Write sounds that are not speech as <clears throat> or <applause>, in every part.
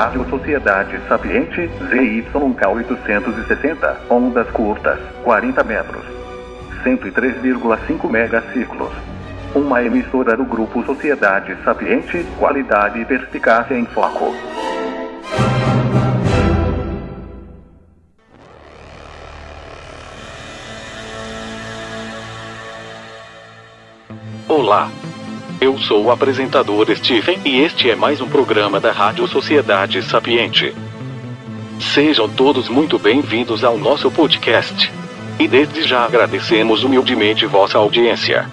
Rádio Sociedade Sapiente ZYK 860, ondas curtas, 40 metros, 103,5 megaciclos. Uma emissora do Grupo Sociedade Sapiente, qualidade e perspicácia em foco. Olá. Eu sou o apresentador Stephen e este é mais um programa da Rádio Sociedade Sapiente. Sejam todos muito bem-vindos ao nosso podcast. E desde já agradecemos humildemente vossa audiência.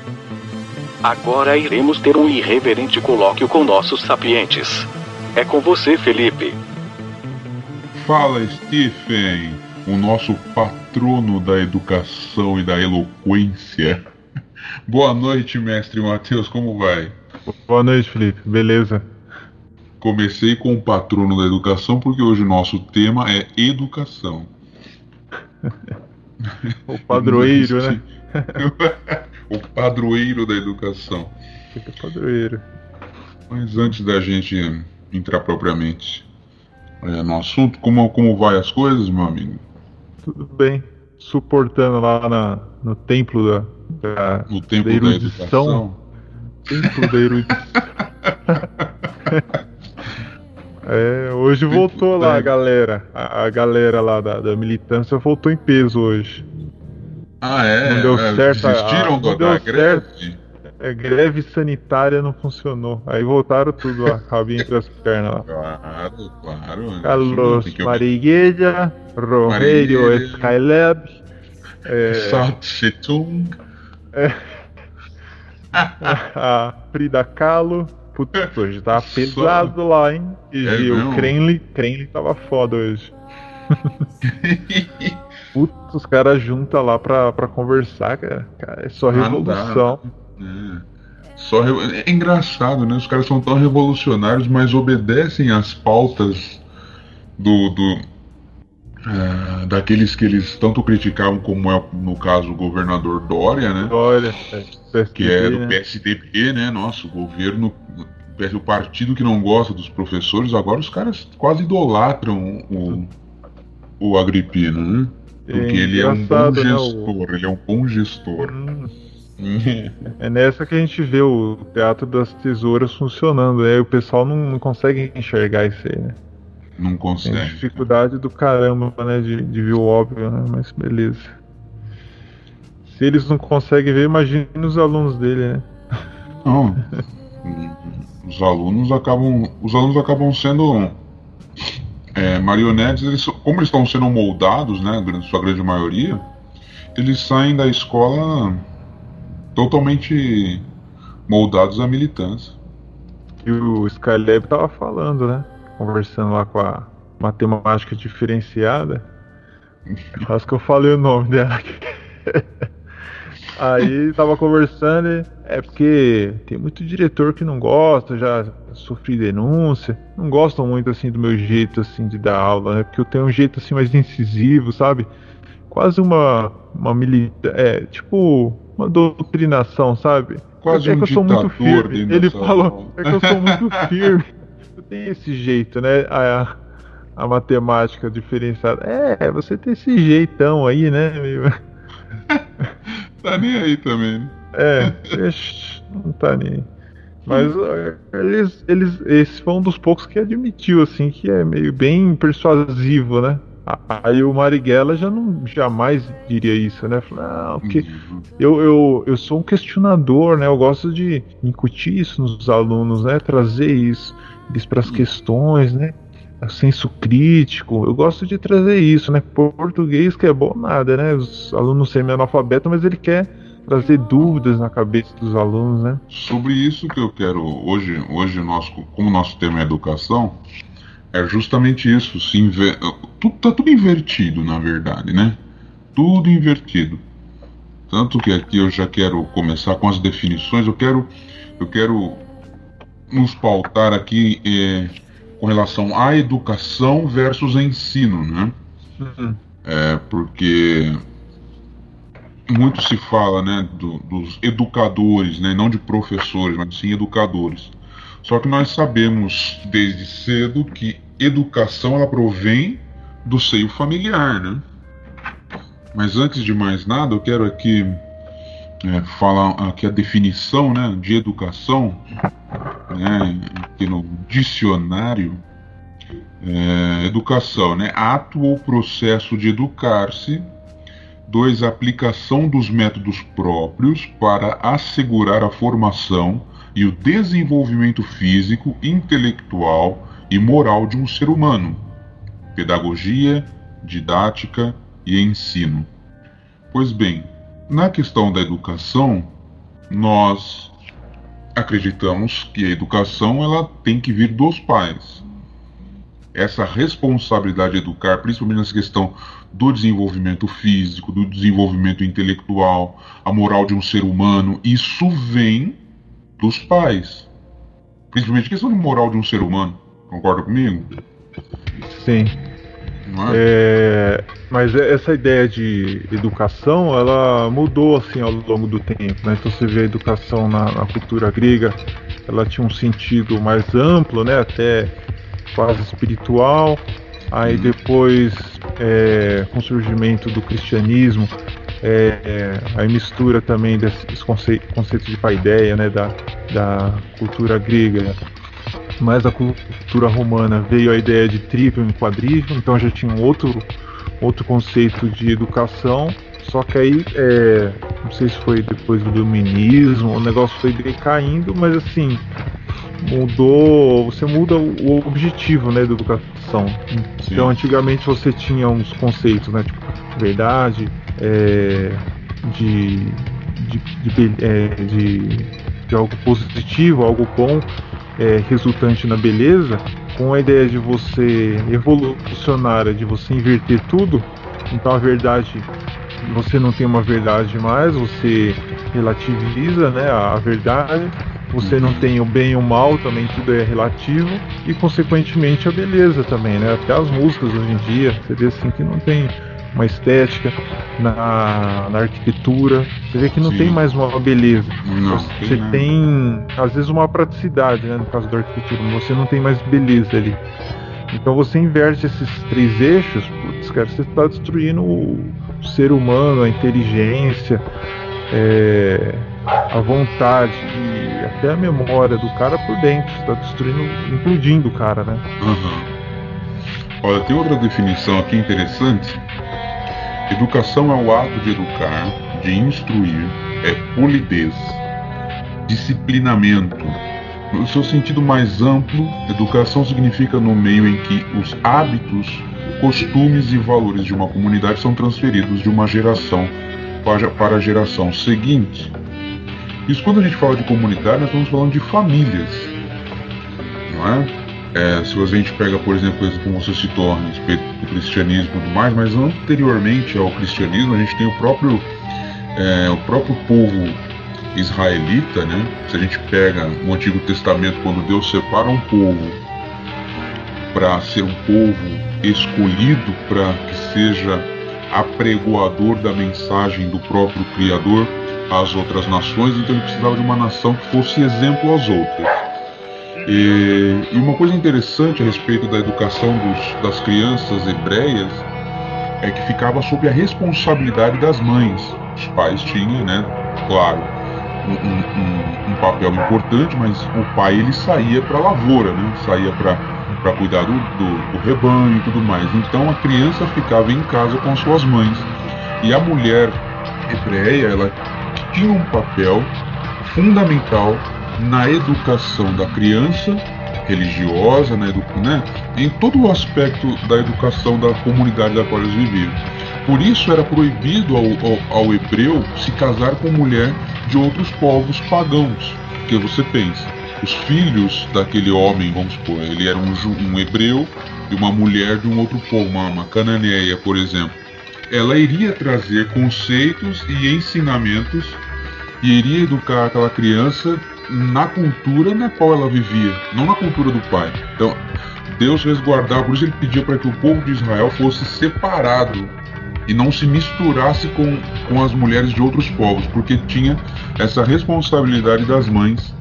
Agora iremos ter um irreverente colóquio com nossos sapientes. É com você, Felipe. Fala, Stephen, o nosso patrono da educação e da eloquência. Boa noite, mestre Matheus, como vai? Boa noite, Felipe. Beleza? Comecei com o patrono da educação porque hoje o nosso tema é educação. <laughs> o padroeiro, né? <laughs> o padroeiro da educação. Fica padroeiro. Mas antes da gente entrar propriamente é, no assunto, como, como vai as coisas, meu amigo? Tudo bem. Suportando lá na, no templo da, da, no templo da erudição. Da templo da erudição. <laughs> é, hoje voltou lá a galera. A, a galera lá da, da, militância voltou em peso hoje. Ah, é? Não deu é, certo. Desistiram a, do, da greve? É, greve sanitária não funcionou. Aí voltaram tudo lá, rabinho entre as pernas lá. Claro, claro. Carlos Marigueira, Romeiro Skylab, é, Sat Setung. É, a Frida Kahlo. Putz, hoje tava pesado Só... lá, hein? E é o Krenli tava foda hoje. <laughs> Putz, os caras juntam lá pra, pra conversar, cara. cara é só revolução. Ah, é. Só re... é engraçado, né? Os caras são tão revolucionários, mas obedecem às pautas do, do é, daqueles que eles tanto criticavam, como é no caso o governador Dória, né? Dória, é, que é do PSDB, né? Nossa, o governo, o partido que não gosta dos professores, agora os caras quase idolatram o, o Agripino, né? Porque é ele é um bom gestor, né, o... ele é um bom gestor. Hum. é nessa que a gente vê o Teatro das Tesouras funcionando, aí né? o pessoal não, não consegue enxergar isso aí, né? Não consegue. Tem dificuldade do caramba, né? De, de ver o óbvio, né? Mas beleza. Se eles não conseguem ver, imagine os alunos dele, né? Não. os alunos acabam. Os alunos acabam sendo. É, marionetes, eles, como eles estão sendo moldados, né? Sua grande maioria, eles saem da escola totalmente moldados à militância. E o Skylab tava falando, né? Conversando lá com a matemática diferenciada. Quase que eu falei o nome dela aqui. <laughs> Aí tava conversando e é porque tem muito diretor que não gosta, já sofri denúncia, não gostam muito assim do meu jeito assim de dar aula, né? Porque eu tenho um jeito assim mais incisivo, sabe? Quase uma uma milita, é, tipo uma doutrinação, sabe? Quase é, um que eu sou muito firme. Ele falou, é que eu sou muito <laughs> firme tem esse jeito, né? A, a matemática diferenciada. É, você tem esse jeitão aí, né? <laughs> tá nem aí também, né? É, não tá nem aí. Mas eles, eles, esse foi um dos poucos que admitiu, assim, que é meio bem persuasivo, né? Aí o Marighella já não jamais diria isso, né? Não, porque uhum. eu, eu, eu sou um questionador, né? Eu gosto de incutir isso nos alunos, né? Trazer isso eles para as questões, né? Senso crítico. Eu gosto de trazer isso, né? Português que é bom nada, né? Os alunos semi-analfabetos, mas ele quer trazer dúvidas na cabeça dos alunos, né? Sobre isso que eu quero hoje, hoje nosso, como nosso tema é educação, é justamente isso. Se inver... tudo, tá tudo invertido, na verdade, né? Tudo invertido. Tanto que aqui eu já quero começar com as definições. Eu quero, eu quero nos pautar aqui é, com relação à educação versus ensino, né? Uhum. É, porque muito se fala, né, do, dos educadores, né, não de professores, mas sim educadores. Só que nós sabemos desde cedo que educação ela provém do seio familiar, né? Mas antes de mais nada, eu quero aqui é, falar aqui a definição né, de educação, né, aqui no dicionário. É, educação, né, ato ou processo de educar-se. Dois, aplicação dos métodos próprios para assegurar a formação e o desenvolvimento físico, intelectual e moral de um ser humano. Pedagogia, didática, e ensino. Pois bem, na questão da educação, nós acreditamos que a educação ela tem que vir dos pais. Essa responsabilidade de educar, principalmente nessa questão do desenvolvimento físico, do desenvolvimento intelectual, a moral de um ser humano, isso vem dos pais. Principalmente a questão de moral de um ser humano. Concorda comigo? Sim. É? É, mas essa ideia de educação, ela mudou assim ao longo do tempo. Né? Então você vê a educação na, na, cultura grega, ela tinha um sentido mais amplo, né? até quase espiritual. Aí uhum. depois, é, com o surgimento do cristianismo, é, é, aí mistura também desses conceitos conceito de paideia, né, da, da cultura grega mais a cultura romana veio a ideia de trivium e quadrivium, então já tinha um outro, outro conceito de educação, só que aí, é, não sei se foi depois do iluminismo, o negócio foi decaindo, mas assim, mudou, você muda o objetivo né, da educação. Então antigamente você tinha uns conceitos, né, tipo, verdade, é, de, de, de, é, de, de algo positivo, algo bom, é, resultante na beleza, com a ideia de você evolucionária, de você inverter tudo, então a verdade, você não tem uma verdade mais, você relativiza né, a verdade, você não tem o bem e o mal, também tudo é relativo, e consequentemente a beleza também, né? Até as músicas hoje em dia, você vê assim que não tem uma estética, na, na arquitetura. Você vê que não Sim. tem mais uma beleza. Não, você tem, tem, às vezes, uma praticidade, né, no caso da arquitetura, você não tem mais beleza ali. Então você inverte esses três eixos, putz, cara, você está destruindo o ser humano, a inteligência, é, a vontade e até a memória do cara por dentro. Você está destruindo, implodindo o cara, né? Uhum. Olha, tem outra definição aqui interessante Educação é o ato de educar, de instruir, é polidez, disciplinamento. No seu sentido mais amplo, educação significa no meio em que os hábitos, costumes e valores de uma comunidade são transferidos de uma geração para a geração seguinte. Isso quando a gente fala de comunidade, nós estamos falando de famílias, não é? É, se a gente pega, por exemplo, como você citou a respeito do cristianismo e tudo mais, mas anteriormente ao cristianismo a gente tem o próprio, é, o próprio povo israelita, né? Se a gente pega o Antigo Testamento, quando Deus separa um povo para ser um povo escolhido para que seja apregoador da mensagem do próprio Criador às outras nações, então ele precisava de uma nação que fosse exemplo às outras. E, e, uma coisa interessante a respeito da educação dos, das crianças hebreias é que ficava sob a responsabilidade das mães. Os pais tinham, né, claro, um, um, um papel importante, mas o pai ele saía para a lavoura, né, saía para cuidar do, do, do rebanho e tudo mais. Então a criança ficava em casa com suas mães. E a mulher hebreia, ela tinha um papel fundamental na educação da criança religiosa, na né, em todo o aspecto da educação da comunidade da qual eles viviam. Por isso era proibido ao, ao, ao hebreu se casar com mulher de outros povos pagãos. Porque você pensa, os filhos daquele homem, vamos supor, ele era um, um hebreu e uma mulher de um outro povo, uma, uma cananeia, por exemplo. Ela iria trazer conceitos e ensinamentos e iria educar aquela criança na cultura na qual ela vivia, não na cultura do pai. Então, Deus resguardava, por isso ele pedia para que o povo de Israel fosse separado e não se misturasse com, com as mulheres de outros povos, porque tinha essa responsabilidade das mães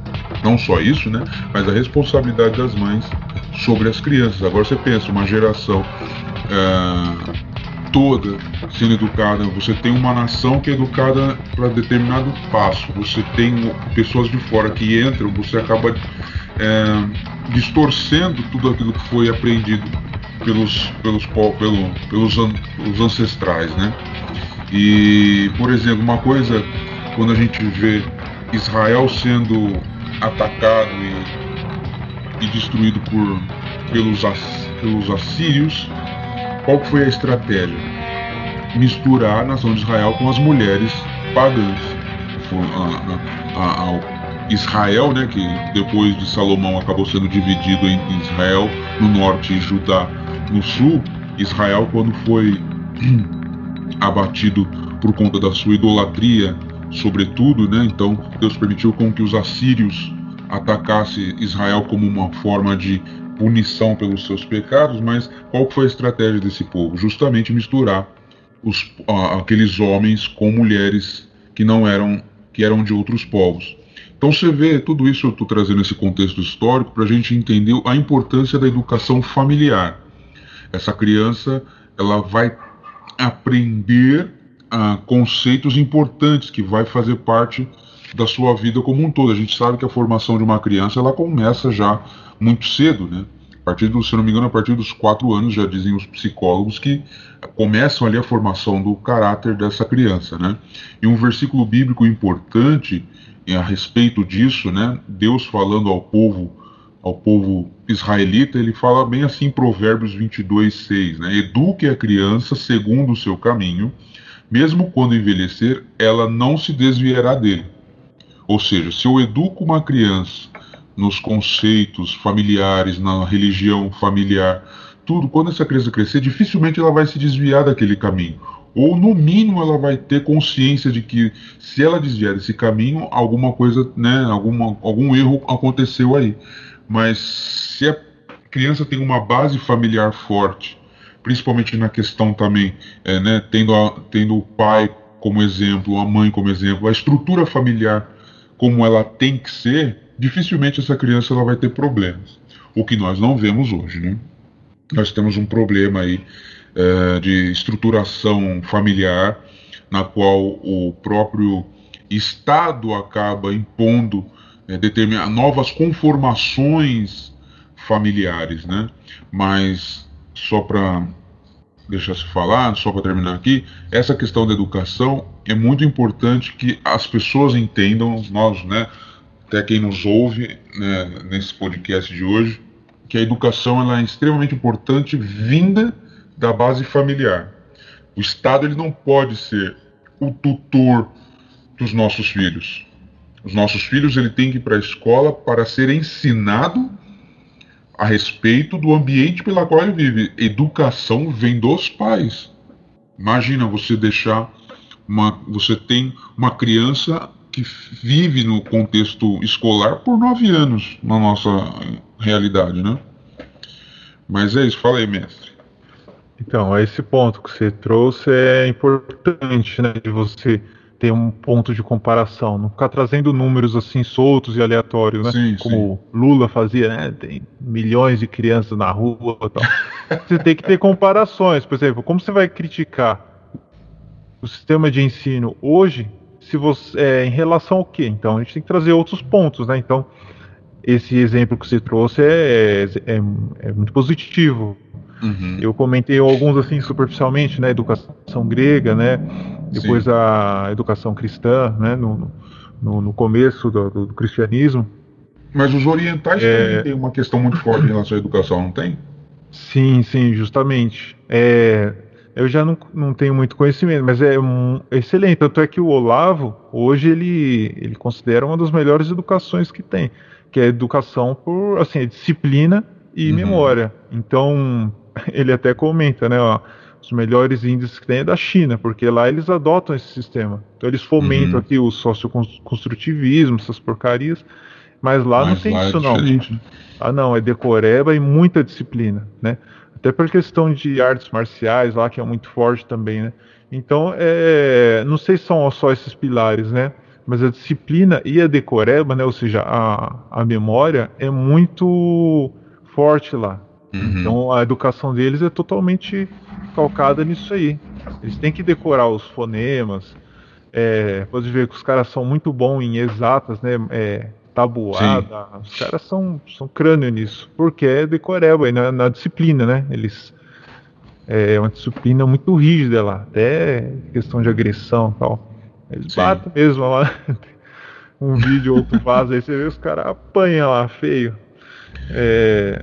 Não só isso, né? Mas a responsabilidade das mães sobre as crianças. Agora você pensa, uma geração é, toda sendo educada, você tem uma nação que é educada para determinado passo, você tem pessoas de fora que entram, você acaba é, distorcendo tudo aquilo que foi aprendido pelos, pelos, pelo, pelos, an, pelos ancestrais, né? E, por exemplo, uma coisa, quando a gente vê Israel sendo atacado e, e destruído por, pelos, pelos assírios, qual foi a estratégia? Misturar a nação de Israel com as mulheres pagãs. A, a, a, Israel, né, que depois de Salomão acabou sendo dividido em Israel no norte e Judá no sul. Israel, quando foi <clears throat> abatido por conta da sua idolatria, sobretudo, né, então Deus permitiu com que os assírios atacassem Israel como uma forma de punição pelos seus pecados, mas qual foi a estratégia desse povo? Justamente misturar os, aqueles homens com mulheres que não eram que eram de outros povos. Então você vê tudo isso eu estou trazendo esse contexto histórico para a gente entender a importância da educação familiar. Essa criança ela vai aprender ah, conceitos importantes que vai fazer parte da sua vida como um todo. A gente sabe que a formação de uma criança ela começa já muito cedo, né? A partir do, se não me engano, a partir dos quatro anos já dizem os psicólogos que começam ali a formação do caráter dessa criança, né? E um versículo bíblico importante a respeito disso, né? Deus falando ao povo, ao povo israelita, ele fala bem assim em Provérbios 22, 6, né? Eduque a criança segundo o seu caminho, mesmo quando envelhecer, ela não se desviará dele. Ou seja, se eu educo uma criança nos conceitos familiares, na religião familiar, tudo, quando essa criança crescer, dificilmente ela vai se desviar daquele caminho. Ou no mínimo ela vai ter consciência de que se ela desviar desse caminho, alguma coisa, né, alguma, algum erro aconteceu aí. Mas se a criança tem uma base familiar forte, principalmente na questão também, é, né, tendo, a, tendo o pai como exemplo, a mãe como exemplo, a estrutura familiar como ela tem que ser, dificilmente essa criança ela vai ter problemas. O que nós não vemos hoje, né? Nós temos um problema aí é, de estruturação familiar, na qual o próprio Estado acaba impondo é, determinar novas conformações familiares, né? Mas só para deixar se falar, só para terminar aqui, essa questão da educação é muito importante que as pessoas entendam, nós, né, até quem nos ouve né, nesse podcast de hoje, que a educação ela é extremamente importante vinda da base familiar. O Estado ele não pode ser o tutor dos nossos filhos. Os nossos filhos ele tem que ir para a escola para ser ensinado a respeito do ambiente pela qual ele vive. Educação vem dos pais. Imagina você deixar uma, você tem uma criança que vive no contexto escolar por nove anos na nossa realidade, né? Mas é isso, fala aí, mestre. Então, esse ponto que você trouxe é importante, né? De você ter um ponto de comparação, não ficar trazendo números assim soltos e aleatórios, né? Sim, Como sim. Lula fazia, né? Tem milhões de crianças na rua e tal. você tem que ter comparações, por exemplo, como você vai criticar o sistema de ensino hoje se você, é, em relação ao quê? Então a gente tem que trazer outros pontos, né? Então esse exemplo que você trouxe é, é, é muito positivo. Uhum. Eu comentei alguns assim superficialmente, né? Educação grega, né? Depois Sim. a educação cristã, né? No, no, no começo do, do, cristianismo. Mas os orientais é... também têm uma questão muito forte em relação à educação, não tem? Sim, sim, justamente. É, eu já não, não tenho muito conhecimento, mas é um, excelente. Tanto é que o Olavo, hoje, ele, ele considera uma das melhores educações que tem, que é educação por, assim, é disciplina e uhum. memória. Então, <laughs> ele até comenta, né, ó, os melhores índices que tem é da China, porque lá eles adotam esse sistema. Então, eles fomentam uhum. aqui o socioconstrutivismo, essas porcarias, mas lá mas não tem lá é isso, é não. Né? Ah, não, é decoreba e muita disciplina, né? Até por questão de artes marciais lá, que é muito forte também, né? Então, é, não sei se são só esses pilares, né? mas a disciplina e a decoreba, né, ou seja, a, a memória é muito forte lá. Uhum. Então a educação deles é totalmente calcada nisso aí. Eles têm que decorar os fonemas. É, pode ver que os caras são muito bons em exatas, né? É, tabuada. Sim. Os caras são, são crânio nisso. Porque é decoreba, na, na disciplina, né? Eles. É uma disciplina muito rígida lá, até questão de agressão e tal. Eles Sim. batem mesmo lá. <laughs> um vídeo ou outro vaza aí, você vê os caras apanham lá, feio. É,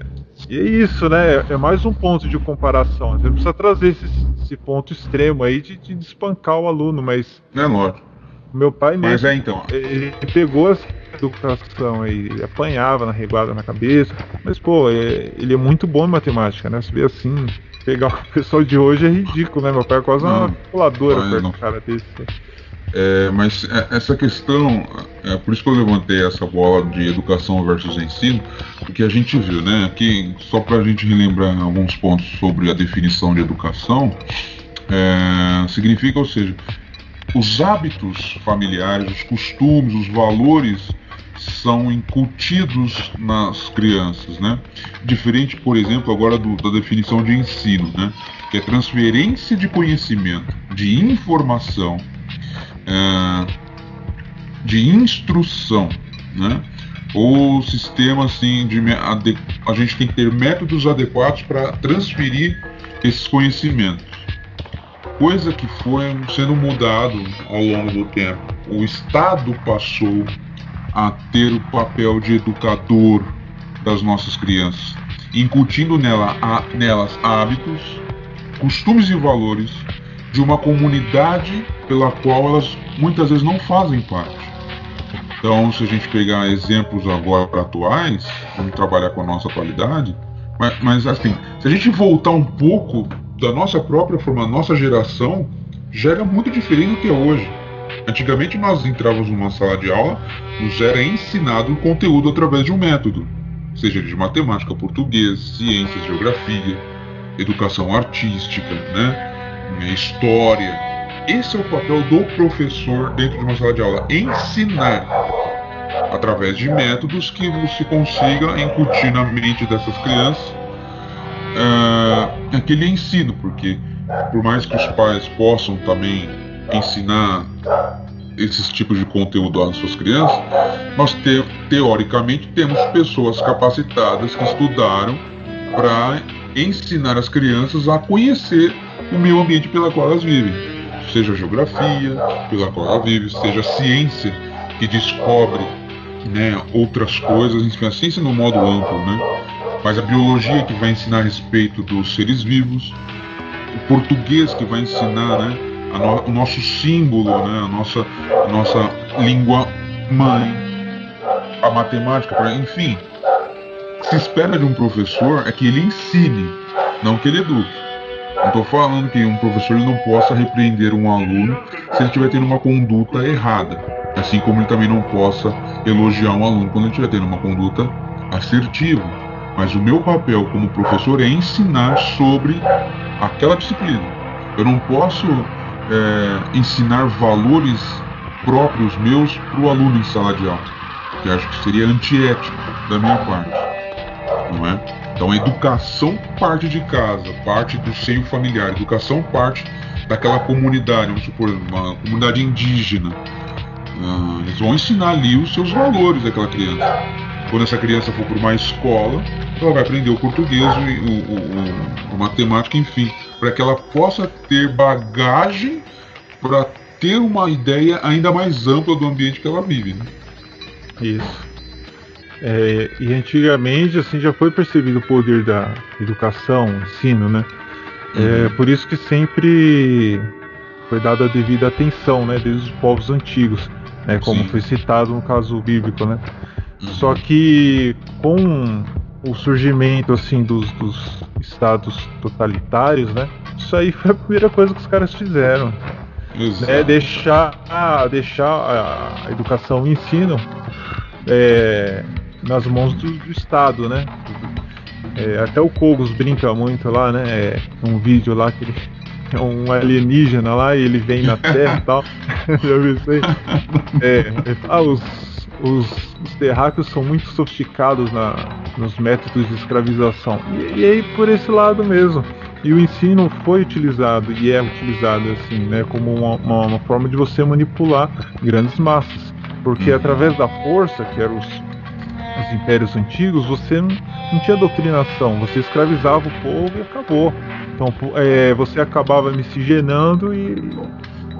e é isso, né? É mais um ponto de comparação. Você precisa trazer esse, esse ponto extremo aí de, de espancar o aluno, mas. É lógico. Meu pai mesmo. Mas é então. Ele pegou essa educação aí, ele apanhava na reguada na cabeça. Mas, pô, é, ele é muito bom em matemática, né? Você vê assim, pegar o <laughs> pessoal de hoje é ridículo, né? Meu pai é quase não, uma calculadora perto do cara desse. É, mas é, essa questão, é por isso que eu levantei essa bola de educação versus ensino, porque a gente viu, né? Aqui, só para a gente relembrar alguns pontos sobre a definição de educação, é, significa, ou seja, os hábitos familiares, os costumes, os valores são incutidos nas crianças, né? Diferente, por exemplo, agora do, da definição de ensino, né? Que é transferência de conhecimento, de informação é, de instrução, né? Ou sistema assim de a gente tem que ter métodos adequados para transferir esses conhecimentos. Coisa que foi sendo mudado ao longo do tempo. O Estado passou a ter o papel de educador das nossas crianças, incutindo nela, a, nelas hábitos, costumes e valores de uma comunidade pela qual elas muitas vezes não fazem parte. Então, se a gente pegar exemplos agora atuais, vamos trabalhar com a nossa atualidade, mas, mas assim, se a gente voltar um pouco da nossa própria forma, nossa geração, já era muito diferente do que é hoje. Antigamente nós entrávamos numa sala de aula, nos era ensinado o conteúdo através de um método, seja de matemática, português, ciências, geografia, educação artística, né? História. Esse é o papel do professor dentro de uma sala de aula: ensinar através de métodos que você consiga incutir na mente dessas crianças uh, aquele ensino, porque por mais que os pais possam também ensinar esses tipos de conteúdo às suas crianças, nós te, teoricamente temos pessoas capacitadas que estudaram para ensinar as crianças a conhecer o meio ambiente pela qual elas vivem, seja a geografia pela qual ela vive, seja a ciência que descobre né, outras coisas, enfim, a ciência no modo amplo, né? Mas a biologia que vai ensinar a respeito dos seres vivos, o português que vai ensinar, né, no, o nosso símbolo, né, a nossa, a nossa língua mãe, a matemática, pra, enfim, se espera de um professor é que ele ensine, não que ele eduque. Não estou falando que um professor não possa repreender um aluno se ele estiver tendo uma conduta errada, assim como ele também não possa elogiar um aluno quando ele estiver tendo uma conduta assertiva. Mas o meu papel como professor é ensinar sobre aquela disciplina. Eu não posso é, ensinar valores próprios meus para o aluno em sala de aula, que acho que seria antiético da minha parte, não é? Então educação parte de casa, parte do seio familiar, educação parte daquela comunidade, vamos supor, uma comunidade indígena. Uh, eles vão ensinar ali os seus valores daquela criança. Quando essa criança for para uma escola, ela vai aprender o português, o, o, o, a matemática, enfim, para que ela possa ter bagagem para ter uma ideia ainda mais ampla do ambiente que ela vive. Né? Isso. É, e antigamente assim já foi percebido o poder da educação, ensino, né? É, uhum. É, por isso que sempre foi dada a devida atenção, né, desde os povos antigos, né, como Sim. foi citado no caso bíblico, né? Uhum. Só que com o surgimento assim dos, dos, estados totalitários, né? Isso aí foi a primeira coisa que os caras fizeram. Né, deixar, deixar a educação e o ensino é, nas mãos do, do Estado, né? É, até o Kogos brinca muito lá, né? É, um vídeo lá que ele um alienígena lá e ele vem na Terra e tal. <laughs> Já viu isso aí? É, ah, os, os, os terráqueos são muito sofisticados na, nos métodos de escravização. E, e aí por esse lado mesmo. E o ensino foi utilizado e é utilizado assim, né, como uma, uma, uma forma de você manipular grandes massas. Porque uhum. através da força, que eram os, os impérios antigos, você não, não, tinha doutrinação, você escravizava o povo e acabou. Então é, você acabava miscigenando e,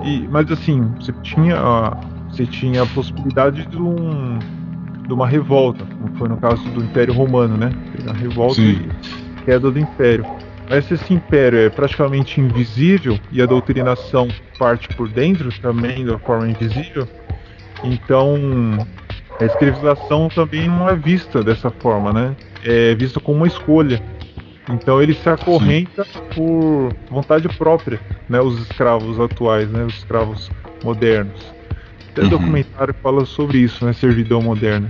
e. Mas assim, você tinha, você tinha a possibilidade de um de uma revolta, como foi no caso do Império Romano, né? A revolta Sim. e queda do Império. Mas se esse império é praticamente invisível e a doutrinação parte por dentro também da forma invisível, então a escravização também não é vista dessa forma, né? É vista como uma escolha. Então ele se acorrenta Sim. por vontade própria, né? Os escravos atuais, né? Os escravos modernos. Tem uhum. documentário que fala sobre isso, né? Servidão moderna.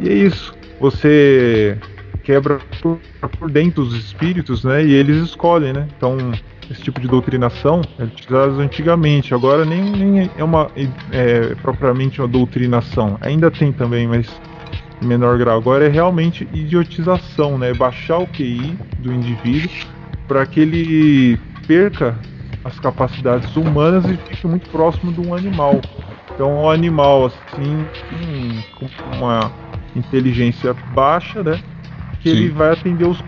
E é isso. Você quebra por, por dentro os espíritos, né? E eles escolhem, né? Então, esse tipo de doutrinação é utilizado antigamente. Agora nem, nem é uma é, propriamente uma doutrinação. Ainda tem também, mas em menor grau. Agora é realmente idiotização, né? Baixar o QI do indivíduo para que ele perca as capacidades humanas e fique muito próximo de um animal. Então, um animal assim, com uma inteligência baixa, né? Sim. ele vai atender os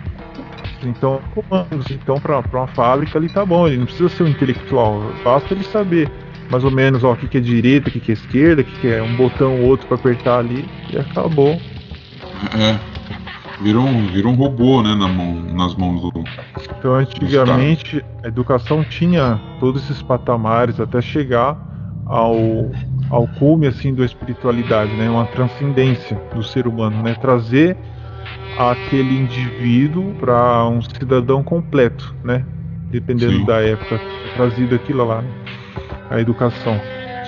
então comandos. Então para uma fábrica ele tá bom, ele não precisa ser um intelectual, basta ele saber mais ou menos ó, o que, que é direita, o que, que é esquerda, o que, que é um botão ou outro para apertar ali e acabou. É. Virou um, virou um robô, né, na mão, nas mãos do. Então antigamente a educação tinha todos esses patamares até chegar ao, ao cume assim da espiritualidade, né, uma transcendência do ser humano, né, trazer aquele indivíduo para um cidadão completo, né? Dependendo Sim. da época trazido aquilo lá, né? a educação.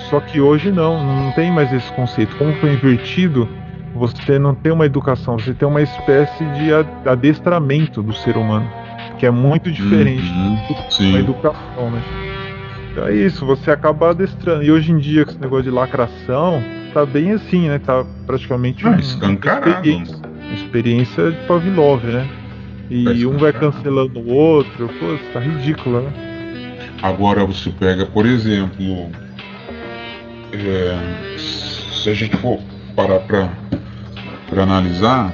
Só que hoje não, não tem mais esse conceito. Como foi invertido, você não tem uma educação, você tem uma espécie de adestramento do ser humano, que é muito diferente uhum, da educação, né? Então é isso, você acaba adestrando. E hoje em dia, com esse negócio de lacração, tá bem assim, né? Tá praticamente ah, escancarado experiência de Pavlov, né? E um vai cancelando o outro, pô, tá ridículo, né? Agora você pega, por exemplo, é, se a gente for parar pra, pra analisar,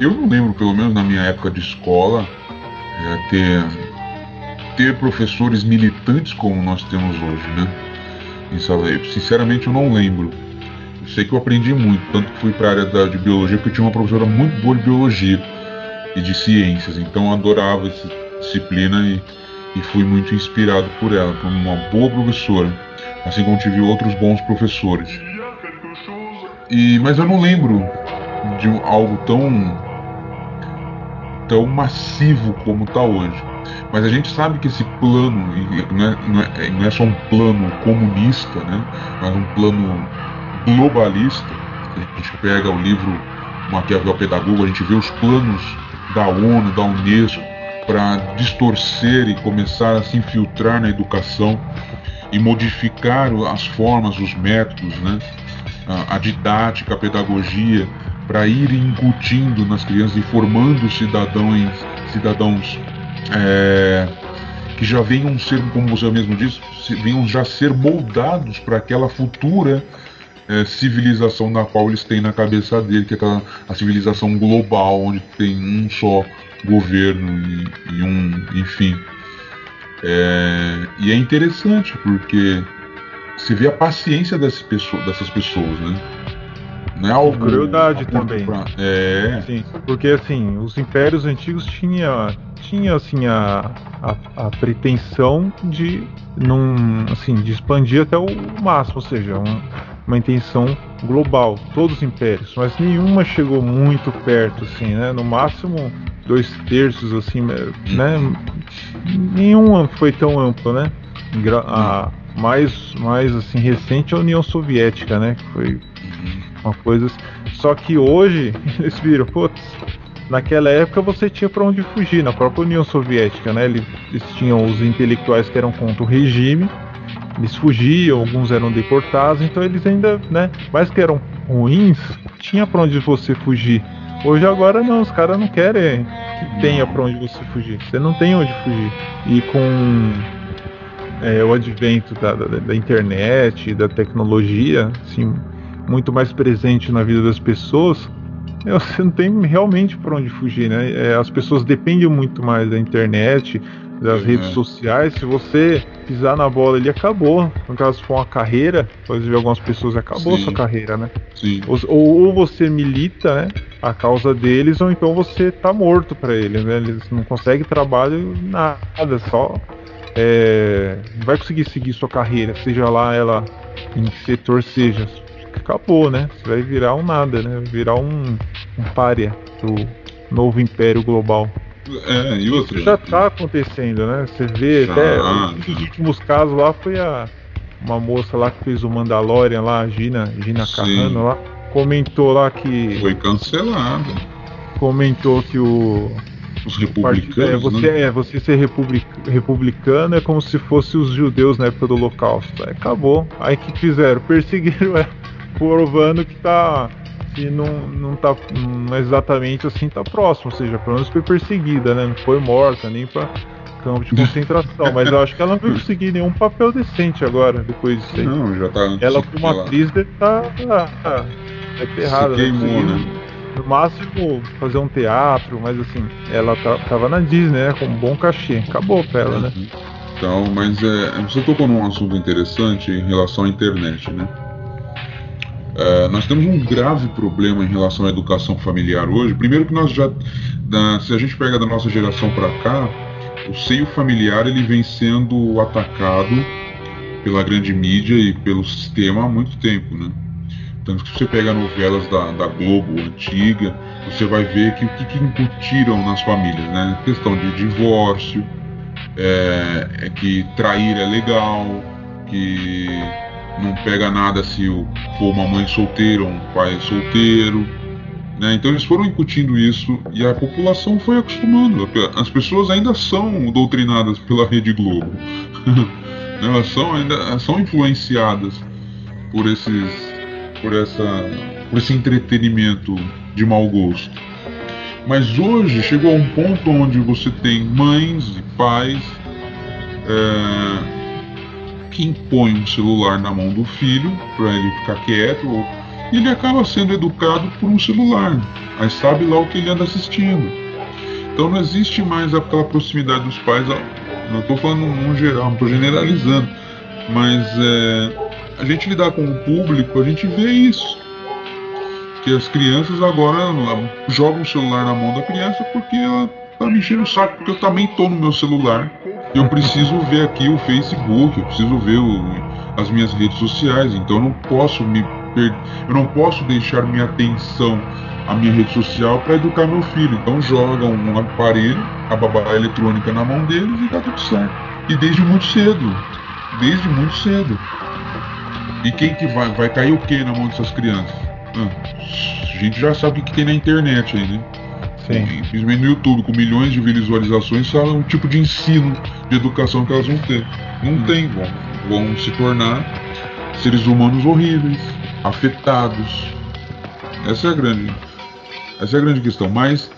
eu não lembro, pelo menos na minha época de escola, é, ter, ter professores militantes como nós temos hoje, né? Sinceramente, eu não lembro sei que eu aprendi muito, tanto que fui para a área da, de biologia, porque eu tinha uma professora muito boa de biologia e de ciências, então eu adorava essa disciplina e, e fui muito inspirado por ela, por uma boa professora, assim como tive outros bons professores. E, mas eu não lembro de algo tão tão massivo como está hoje. Mas a gente sabe que esse plano não é, não é, não é só um plano comunista, né? mas um plano globalista. A gente pega o livro Maquiavel Pedagogo, a gente vê os planos da ONU, da Unesco, para distorcer e começar a se infiltrar na educação e modificar as formas, os métodos, né? a, a didática, a pedagogia, para ir incutindo nas crianças e formando cidadãos, cidadãos é, que já venham ser, como você mesmo disse, venham já ser moldados para aquela futura é, civilização na qual eles têm na cabeça dele, que é aquela, a civilização global, onde tem um só governo e, e um, enfim. É, e é interessante porque você vê a paciência dessas pessoas, dessas pessoas né? Não é algo. Crueldade também. Pra... É. Sim, porque assim, os impérios antigos tinham tinha assim a, a, a, pretensão de não assim de expandir até o máximo, ou seja, um, uma intenção global, todos os impérios, mas nenhuma chegou muito perto, assim, né? No máximo dois terços, assim, né? Nenhuma foi tão ampla, né? A mais, mais assim recente é a União Soviética, né? Que foi uma coisa. Só que hoje <laughs> eles viram, putz, naquela época você tinha para onde fugir, na própria União Soviética, né? Eles, tinham os intelectuais que eram contra o regime, eles fugiam, alguns eram deportados, então eles ainda, né? Mais que eram ruins, tinha para onde você fugir. Hoje agora não, os caras não querem que tenha para onde você fugir. Você não tem onde fugir. E com é, o advento da, da, da internet, da tecnologia, assim, muito mais presente na vida das pessoas, você não tem realmente para onde fugir, né? É, as pessoas dependem muito mais da internet, das uhum. redes sociais. Se você pisar na bola, ele acabou. No caso, for uma carreira, pode ver algumas pessoas, acabou Sim. sua carreira, né? Sim. Ou, ou, você milita, né? A causa deles, ou então você tá morto para eles, né? Eles não conseguem trabalho, nada, só. É, não vai conseguir seguir sua carreira, seja lá ela em que setor seja acabou, né? Você vai virar um nada, né? Virar um, um párea do novo império global. É, e outra. Isso já tá acontecendo, né? Você vê já, até um dos últimos casos lá foi a uma moça lá que fez o Mandalorian lá, a Gina, Gina Carrano lá, comentou lá que foi cancelado. Comentou que o os republicanos, é, você, né? é, você ser republic, republicano é como se fosse os judeus na época do Holocausto. Aí acabou. Aí que fizeram? Perseguiram ela <laughs> provando que tá que não, não tá não exatamente assim tá próximo, ou seja, pelo menos foi perseguida, né? Não foi morta nem para campo de concentração, mas eu acho que ela não vai conseguir nenhum papel decente agora depois disso aí. Não, já tá. Ela como atriz deve tá, tá, tá errada, né? né? No máximo fazer um teatro, mas assim, ela tá, tava na Disney, né? Com um bom cachê. Acabou pra ela, né? Então, mas é, você tocou num assunto interessante em relação à internet, né? É, nós temos um grave problema em relação à educação familiar hoje. Primeiro que nós já, da, se a gente pega da nossa geração para cá, o seio familiar ele vem sendo atacado pela grande mídia e pelo sistema há muito tempo, né? Tanto que se você pega novelas da, da Globo antiga, você vai ver que o que, que incutiram nas famílias, né? Questão de divórcio, é, é que trair é legal, que não pega nada se for uma mãe solteira ou um pai solteiro. Né? Então eles foram incutindo isso e a população foi acostumando. As pessoas ainda são doutrinadas pela Rede Globo. <laughs> Elas são ainda são influenciadas por esses por essa por esse entretenimento de mau gosto. Mas hoje chegou a um ponto onde você tem mães e pais é, que impõe um celular na mão do filho para ele ficar quieto, e ele acaba sendo educado por um celular, mas sabe lá o que ele anda assistindo. Então não existe mais aquela proximidade dos pais. Não estou falando no geral, não estou generalizando, mas é, a gente lidar com o público, a gente vê isso. Que as crianças agora jogam o celular na mão da criança porque ela tá me enchendo o saco, porque eu também tô no meu celular eu preciso ver aqui o Facebook, eu preciso ver o, as minhas redes sociais, então eu não posso me per... eu não posso deixar minha atenção à minha rede social para educar meu filho. Então joga um aparelho, a babá eletrônica na mão deles e tá tudo certo. E desde muito cedo, desde muito cedo. E quem que vai vai cair o que na mão dessas crianças? Ah, a gente já sabe o que tem na internet aí, né? Sim. Simplesmente no YouTube, com milhões de visualizações, sabe o tipo de ensino, de educação que elas vão ter. Não hum. tem, vão, vão se tornar seres humanos horríveis, afetados. Essa é a grande, essa é a grande questão. Mas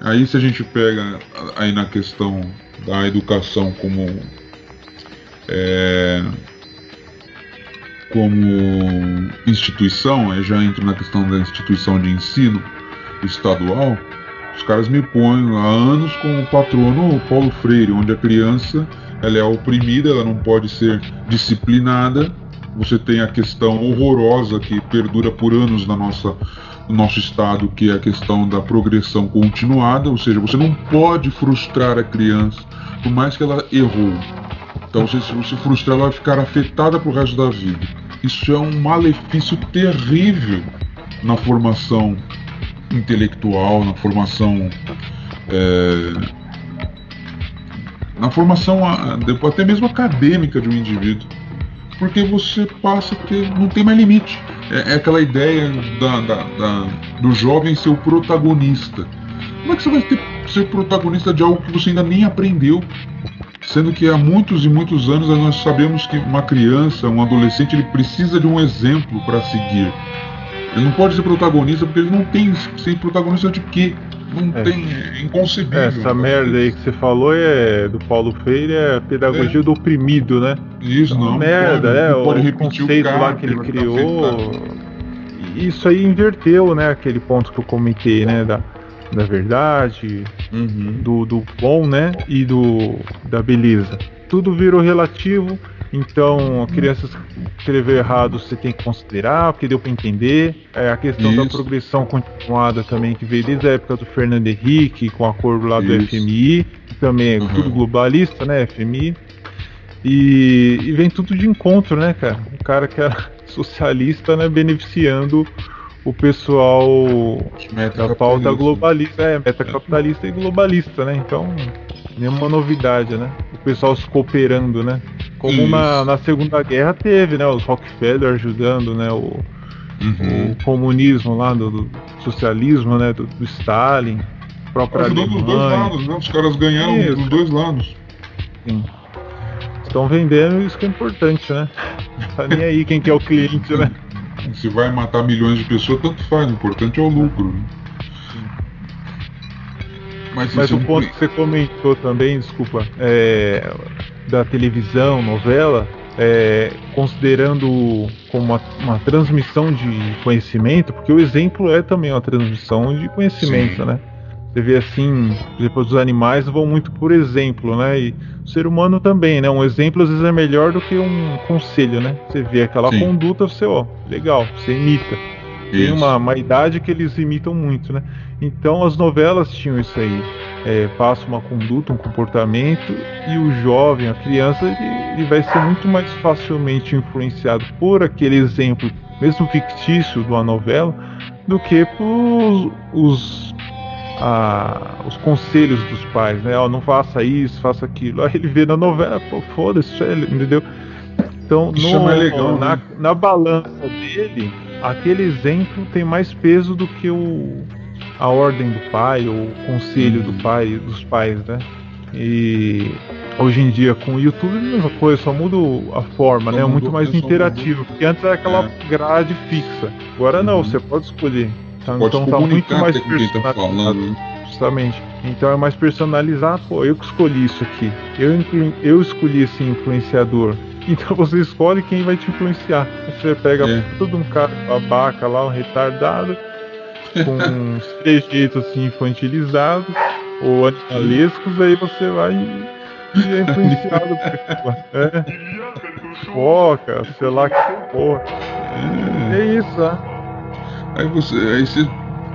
aí se a gente pega aí na questão da educação como é, como instituição, aí já entro na questão da instituição de ensino estadual, os caras me põem há anos com o patrono Paulo Freire, onde a criança ela é oprimida, ela não pode ser disciplinada. Você tem a questão horrorosa que perdura por anos na nossa, no nosso estado, que é a questão da progressão continuada, ou seja, você não pode frustrar a criança, por mais que ela errou. Então, se você frustrar, ela vai ficar afetada pro resto da vida. Isso é um malefício terrível na formação intelectual, na formação. É, na formação até mesmo acadêmica de um indivíduo. Porque você passa a ter. não tem mais limite. É, é aquela ideia da, da, da, do jovem ser o protagonista. Como é que você vai ter, ser protagonista de algo que você ainda nem aprendeu? Sendo que há muitos e muitos anos nós sabemos que uma criança, um adolescente, ele precisa de um exemplo para seguir. Ele não pode ser protagonista porque ele não tem ser protagonista de quê? Não é. tem, é inconcebível. Essa merda aí que você falou é do Paulo Freire, é pedagogia é. do oprimido, né? Isso, então, não. Merda, pode, é, não pode o conceito o lá que ele criou. Isso aí inverteu, né, aquele ponto que eu comentei, né, da, da verdade, uhum. do, do bom, né, e do da beleza. Tudo virou relativo então, a criança escrever errado você tem que considerar, porque deu para entender. É, a questão Isso. da progressão continuada também, que veio desde a época do Fernando Henrique, com o acordo lá do Isso. FMI, que também é uhum. tudo globalista, né? FMI. E, e, vem tudo de encontro, né, cara? O cara que era <laughs> socialista, né, beneficiando o pessoal da pauta globalista, é, metacapitalista e globalista, né? Então, nenhuma novidade, né? O pessoal se cooperando, né? Como na, na Segunda Guerra teve, né? Os Rockefeller ajudando, né? O, uhum. o comunismo lá, do, do, socialismo, né? Do, do Stalin, própria Ajudando dos dois lados, né? Os caras ganharam isso. dos dois lados. Sim. Estão vendendo isso que é importante, né? Tá nem aí quem que é o cliente, né? Se vai matar milhões de pessoas, tanto faz, o importante é o lucro. Né? Mas, Mas o ponto que você comentou também, desculpa, é, da televisão, novela, é, considerando como uma, uma, transmissão de conhecimento, porque o exemplo é também uma transmissão de conhecimento, Sim. né? Você vê assim, depois os animais vão muito por exemplo, né? E o ser humano também, né? Um exemplo às vezes é melhor do que um conselho, né? Você vê aquela Sim. conduta, você, ó, legal, você imita. Tem uma, uma idade que eles imitam muito, né? Então as novelas tinham isso aí. É, passa uma conduta, um comportamento, e o jovem, a criança, ele, ele vai ser muito mais facilmente influenciado por aquele exemplo, mesmo fictício, de uma novela, do que por os, a, os conselhos dos pais, né? Ó, não faça isso, faça aquilo. Aí ele vê na novela, pô, foda-se, entendeu? Então, no, é legal, na, né? na balança dele, aquele exemplo tem mais peso do que o, a ordem do pai ou o conselho do pai dos pais, né? E hoje em dia com o YouTube é a mesma coisa, só muda a forma, só né? É muito mais interativo, porque antes era aquela é. grade fixa. Agora não, uhum. você pode escolher. Tá? Pode então tá muito mais personalizado. Tá justamente. Então é mais personalizado, pô, eu que escolhi isso aqui. Eu, eu escolhi esse influenciador. <laughs> Então você escolhe quem vai te influenciar. Você pega é. todo um cara babaca lá, um retardado, com trejeitos assim infantilizados ou animalescos, aí você vai e é influenciado por é. Foca, sei lá que porra. É, é isso, né? Aí você. Aí você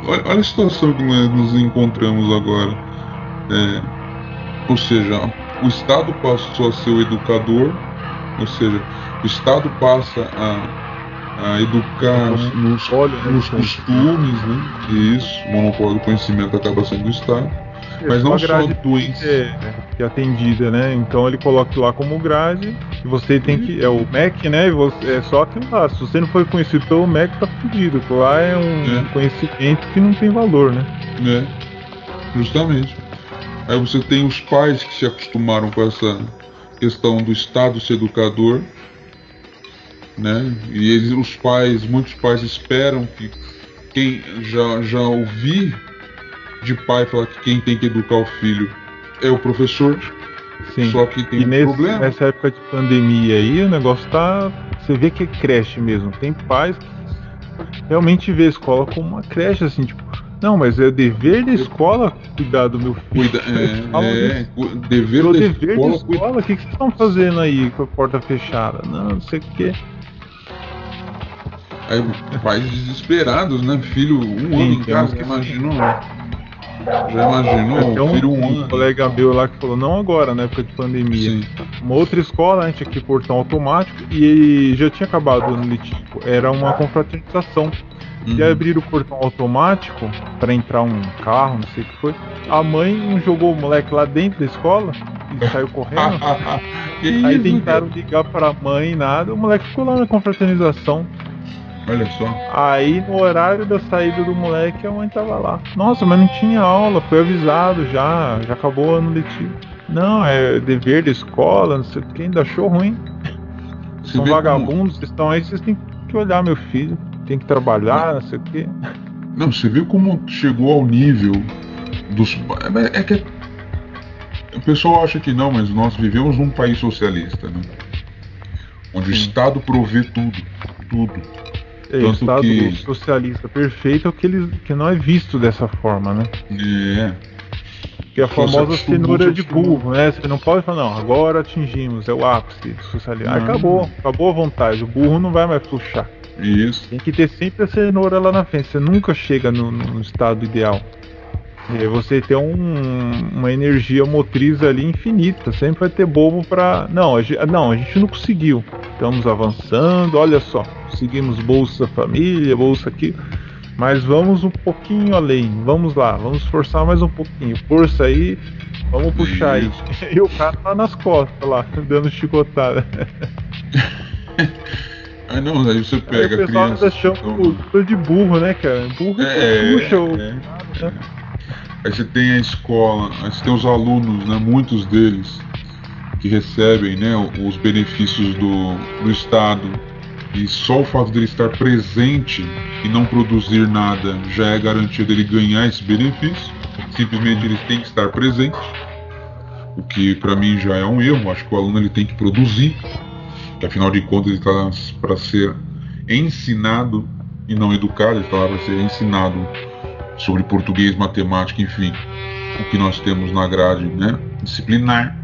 olha, olha, a situação que nós nos encontramos agora. É, ou seja, o Estado passou a ser o educador ou seja, o Estado passa a, a educar nos, né, nos costumes, né? Isso, o monopólio do conhecimento acaba sendo do Estado. Mas não só doença. É, que é atendida, né? Então ele coloca lá como grade e você tem que. É o MEC, né? E você, é só aquilo lá. Se você não for conhecido pelo MEC, tá fudido. Lá é um é. conhecimento que não tem valor, né? É, justamente. Aí você tem os pais que se acostumaram com essa questão do Estado ser educador, né? E eles, os pais, muitos pais esperam que quem já já ouvi de pai falar que quem tem que educar o filho é o professor. Sim. Só que tem e um nesse, problema. Nessa época de pandemia aí, o negócio tá. Você vê que é creche mesmo. Tem pais que realmente vê a escola como uma creche, assim, tipo, não, mas é dever da escola cuidar do meu filho. Cuida, <laughs> é, é, dever, da dever escola, da escola. O que, que vocês estão fazendo aí com a porta fechada? Não, não sei o que. Aí, pais desesperados, né? Filho, um Sim, ano em casa, que imaginou. Já imaginou? um, filho um, um colega meu lá que falou, não agora, na época de pandemia. Sim. Uma outra escola, a gente aqui portão automático, e já tinha acabado o ano letivo. Era uma confraternização uhum. e abriram o portão automático para entrar um carro, não sei o que foi. A mãe jogou o moleque lá dentro da escola e saiu correndo. <laughs> Aí isso, tentaram cara? ligar para a mãe e nada, o moleque ficou lá na confraternização. Olha só. Aí no horário da saída do moleque a mãe tava lá. Nossa, mas não tinha aula, foi avisado já, já acabou o ano letivo. Não, é dever da escola, não sei o que, ainda achou ruim. Você São vagabundos, vocês estão aí, vocês têm que olhar meu filho, tem que trabalhar, não sei o que. Como... <laughs> Não, você vê como chegou ao nível dos. É que o pessoal acha que não, mas nós vivemos num país socialista, né? Onde o Estado provê tudo, tudo. É, o Tanto Estado que- socialista perfeito é o que, eles, que não é visto dessa forma, né? É, Que é a famosa cenoura de burro, né? Você não pode falar, não, agora atingimos, é o ápice do socialismo. Ah, Não. acabou, acabou a vontade, o burro não vai mais puxar. isso. Tem que ter sempre a cenoura lá na frente, você nunca chega no, no estado ideal. E aí você tem um- uma energia motriz ali infinita, sempre vai ter bobo pra. Não a, ge- não, a gente não conseguiu. Estamos avançando, olha só, conseguimos Bolsa Família, Bolsa aqui. Mas vamos um pouquinho além, vamos lá, vamos forçar mais um pouquinho. Força aí, vamos puxar aí. E o cara tá nas costas lá, <laughs> dando chicotada. <laughs> Ah, não, aí você Aí pega o a pessoal criança. ainda chama então- o de burro, né, cara? Burro É, puxa o. é, é. Aí você tem a escola, aí você tem os alunos, né, muitos deles que recebem né, os benefícios do, do Estado e só o fato dele estar presente e não produzir nada já é garantia dele ganhar esse benefício. Simplesmente ele tem que estar presente, o que para mim já é um erro. Acho que o aluno ele tem que produzir, que afinal de contas ele está para ser ensinado e não educado, ele está lá para ser ensinado sobre português, matemática, enfim, o que nós temos na grade né, disciplinar.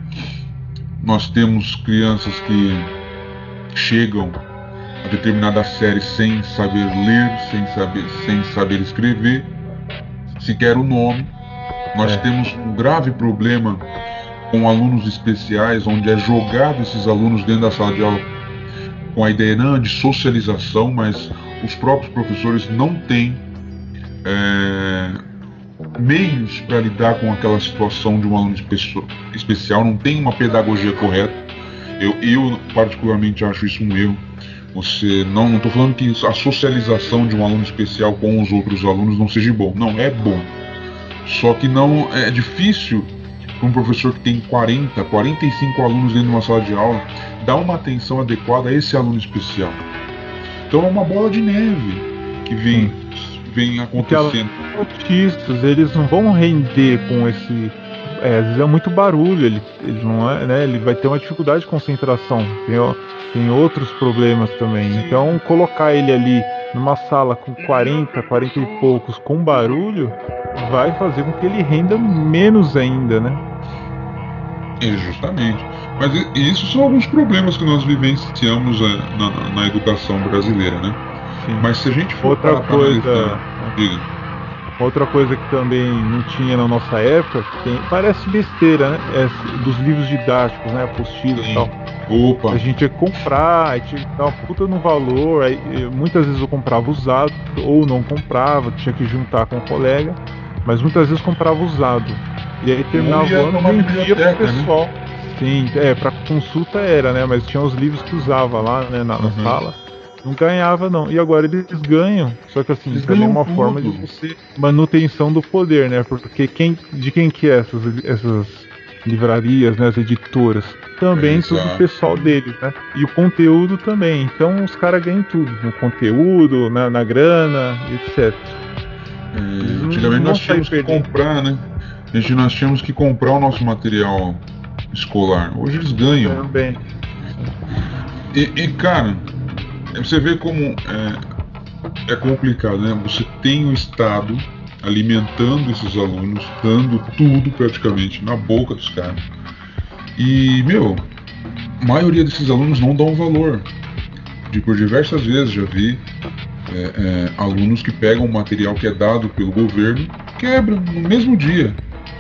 Nós temos crianças que chegam determinada série sem saber ler, sem saber, sem saber escrever, sequer o nome. Nós É. temos um grave problema com alunos especiais, onde é jogado esses alunos dentro da sala de aula com a ideia não de socialização, mas os próprios professores não têm é, meios para lidar com aquela situação de um aluno espe- especial, não tem uma pedagogia correta. Eu, eu particularmente acho isso um erro. Você não não estou falando que a socialização de um aluno especial com os outros alunos não seja bom. Não, é bom. Só que não é difícil para um professor que tem 40, 45 alunos dentro de uma sala de aula dar uma atenção adequada a esse aluno especial. Então é uma bola de neve que vem, vem acontecendo. autistas, eles não vão render com esse. É, às vezes é muito barulho, ele, ele não é, né? Ele vai ter uma dificuldade de concentração. Tem, o- tem outros problemas também. Então colocar ele ali numa sala com 40, 40 e poucos com barulho vai fazer com que ele renda menos ainda, né? É, justamente. Mas isso são alguns problemas que nós vivenciamos é, na, na- na educação brasileira, né? Sim. Mas se a gente for Outra coisa, analisar- diga. Outra coisa que também não tinha na nossa época, que tem- parece besteira, né? É dos livros didáticos, né? Apostilas e Sim. tal. Opa, A gente que comprar, aí tinha que dar uma puta no valor. Aí, muitas vezes eu comprava usado, ou não comprava, tinha que juntar com o colega, mas muitas vezes comprava usado. E aí terminava ia o ano numa vendia pro né? pessoal. Sim, é, pra consulta era, né? Mas tinha os livros que usava lá, né, na, na Uhum. sala. Não ganhava, não. E agora eles ganham. Só que assim, Eles também é uma tudo. forma de você manutenção do poder, né? Porque quem, de quem que é essas, essas livrarias, né? As editoras? Também É, tudo exato. pessoal deles, né? E o conteúdo também. Então os caras ganham tudo. No conteúdo, na, na grana, etc. é, antigamente nós tínhamos que comprar, né? A gente, nós tínhamos que comprar o nosso material escolar. Hoje eles ganham. Também. E, e, cara, você vê como é, é complicado, né? Você tem o Estado alimentando esses alunos, dando tudo praticamente na boca dos caras. E, meu, a maioria desses alunos não dão valor. De, por diversas vezes já vi é, é, alunos que pegam o material que é dado pelo governo, quebram no mesmo dia,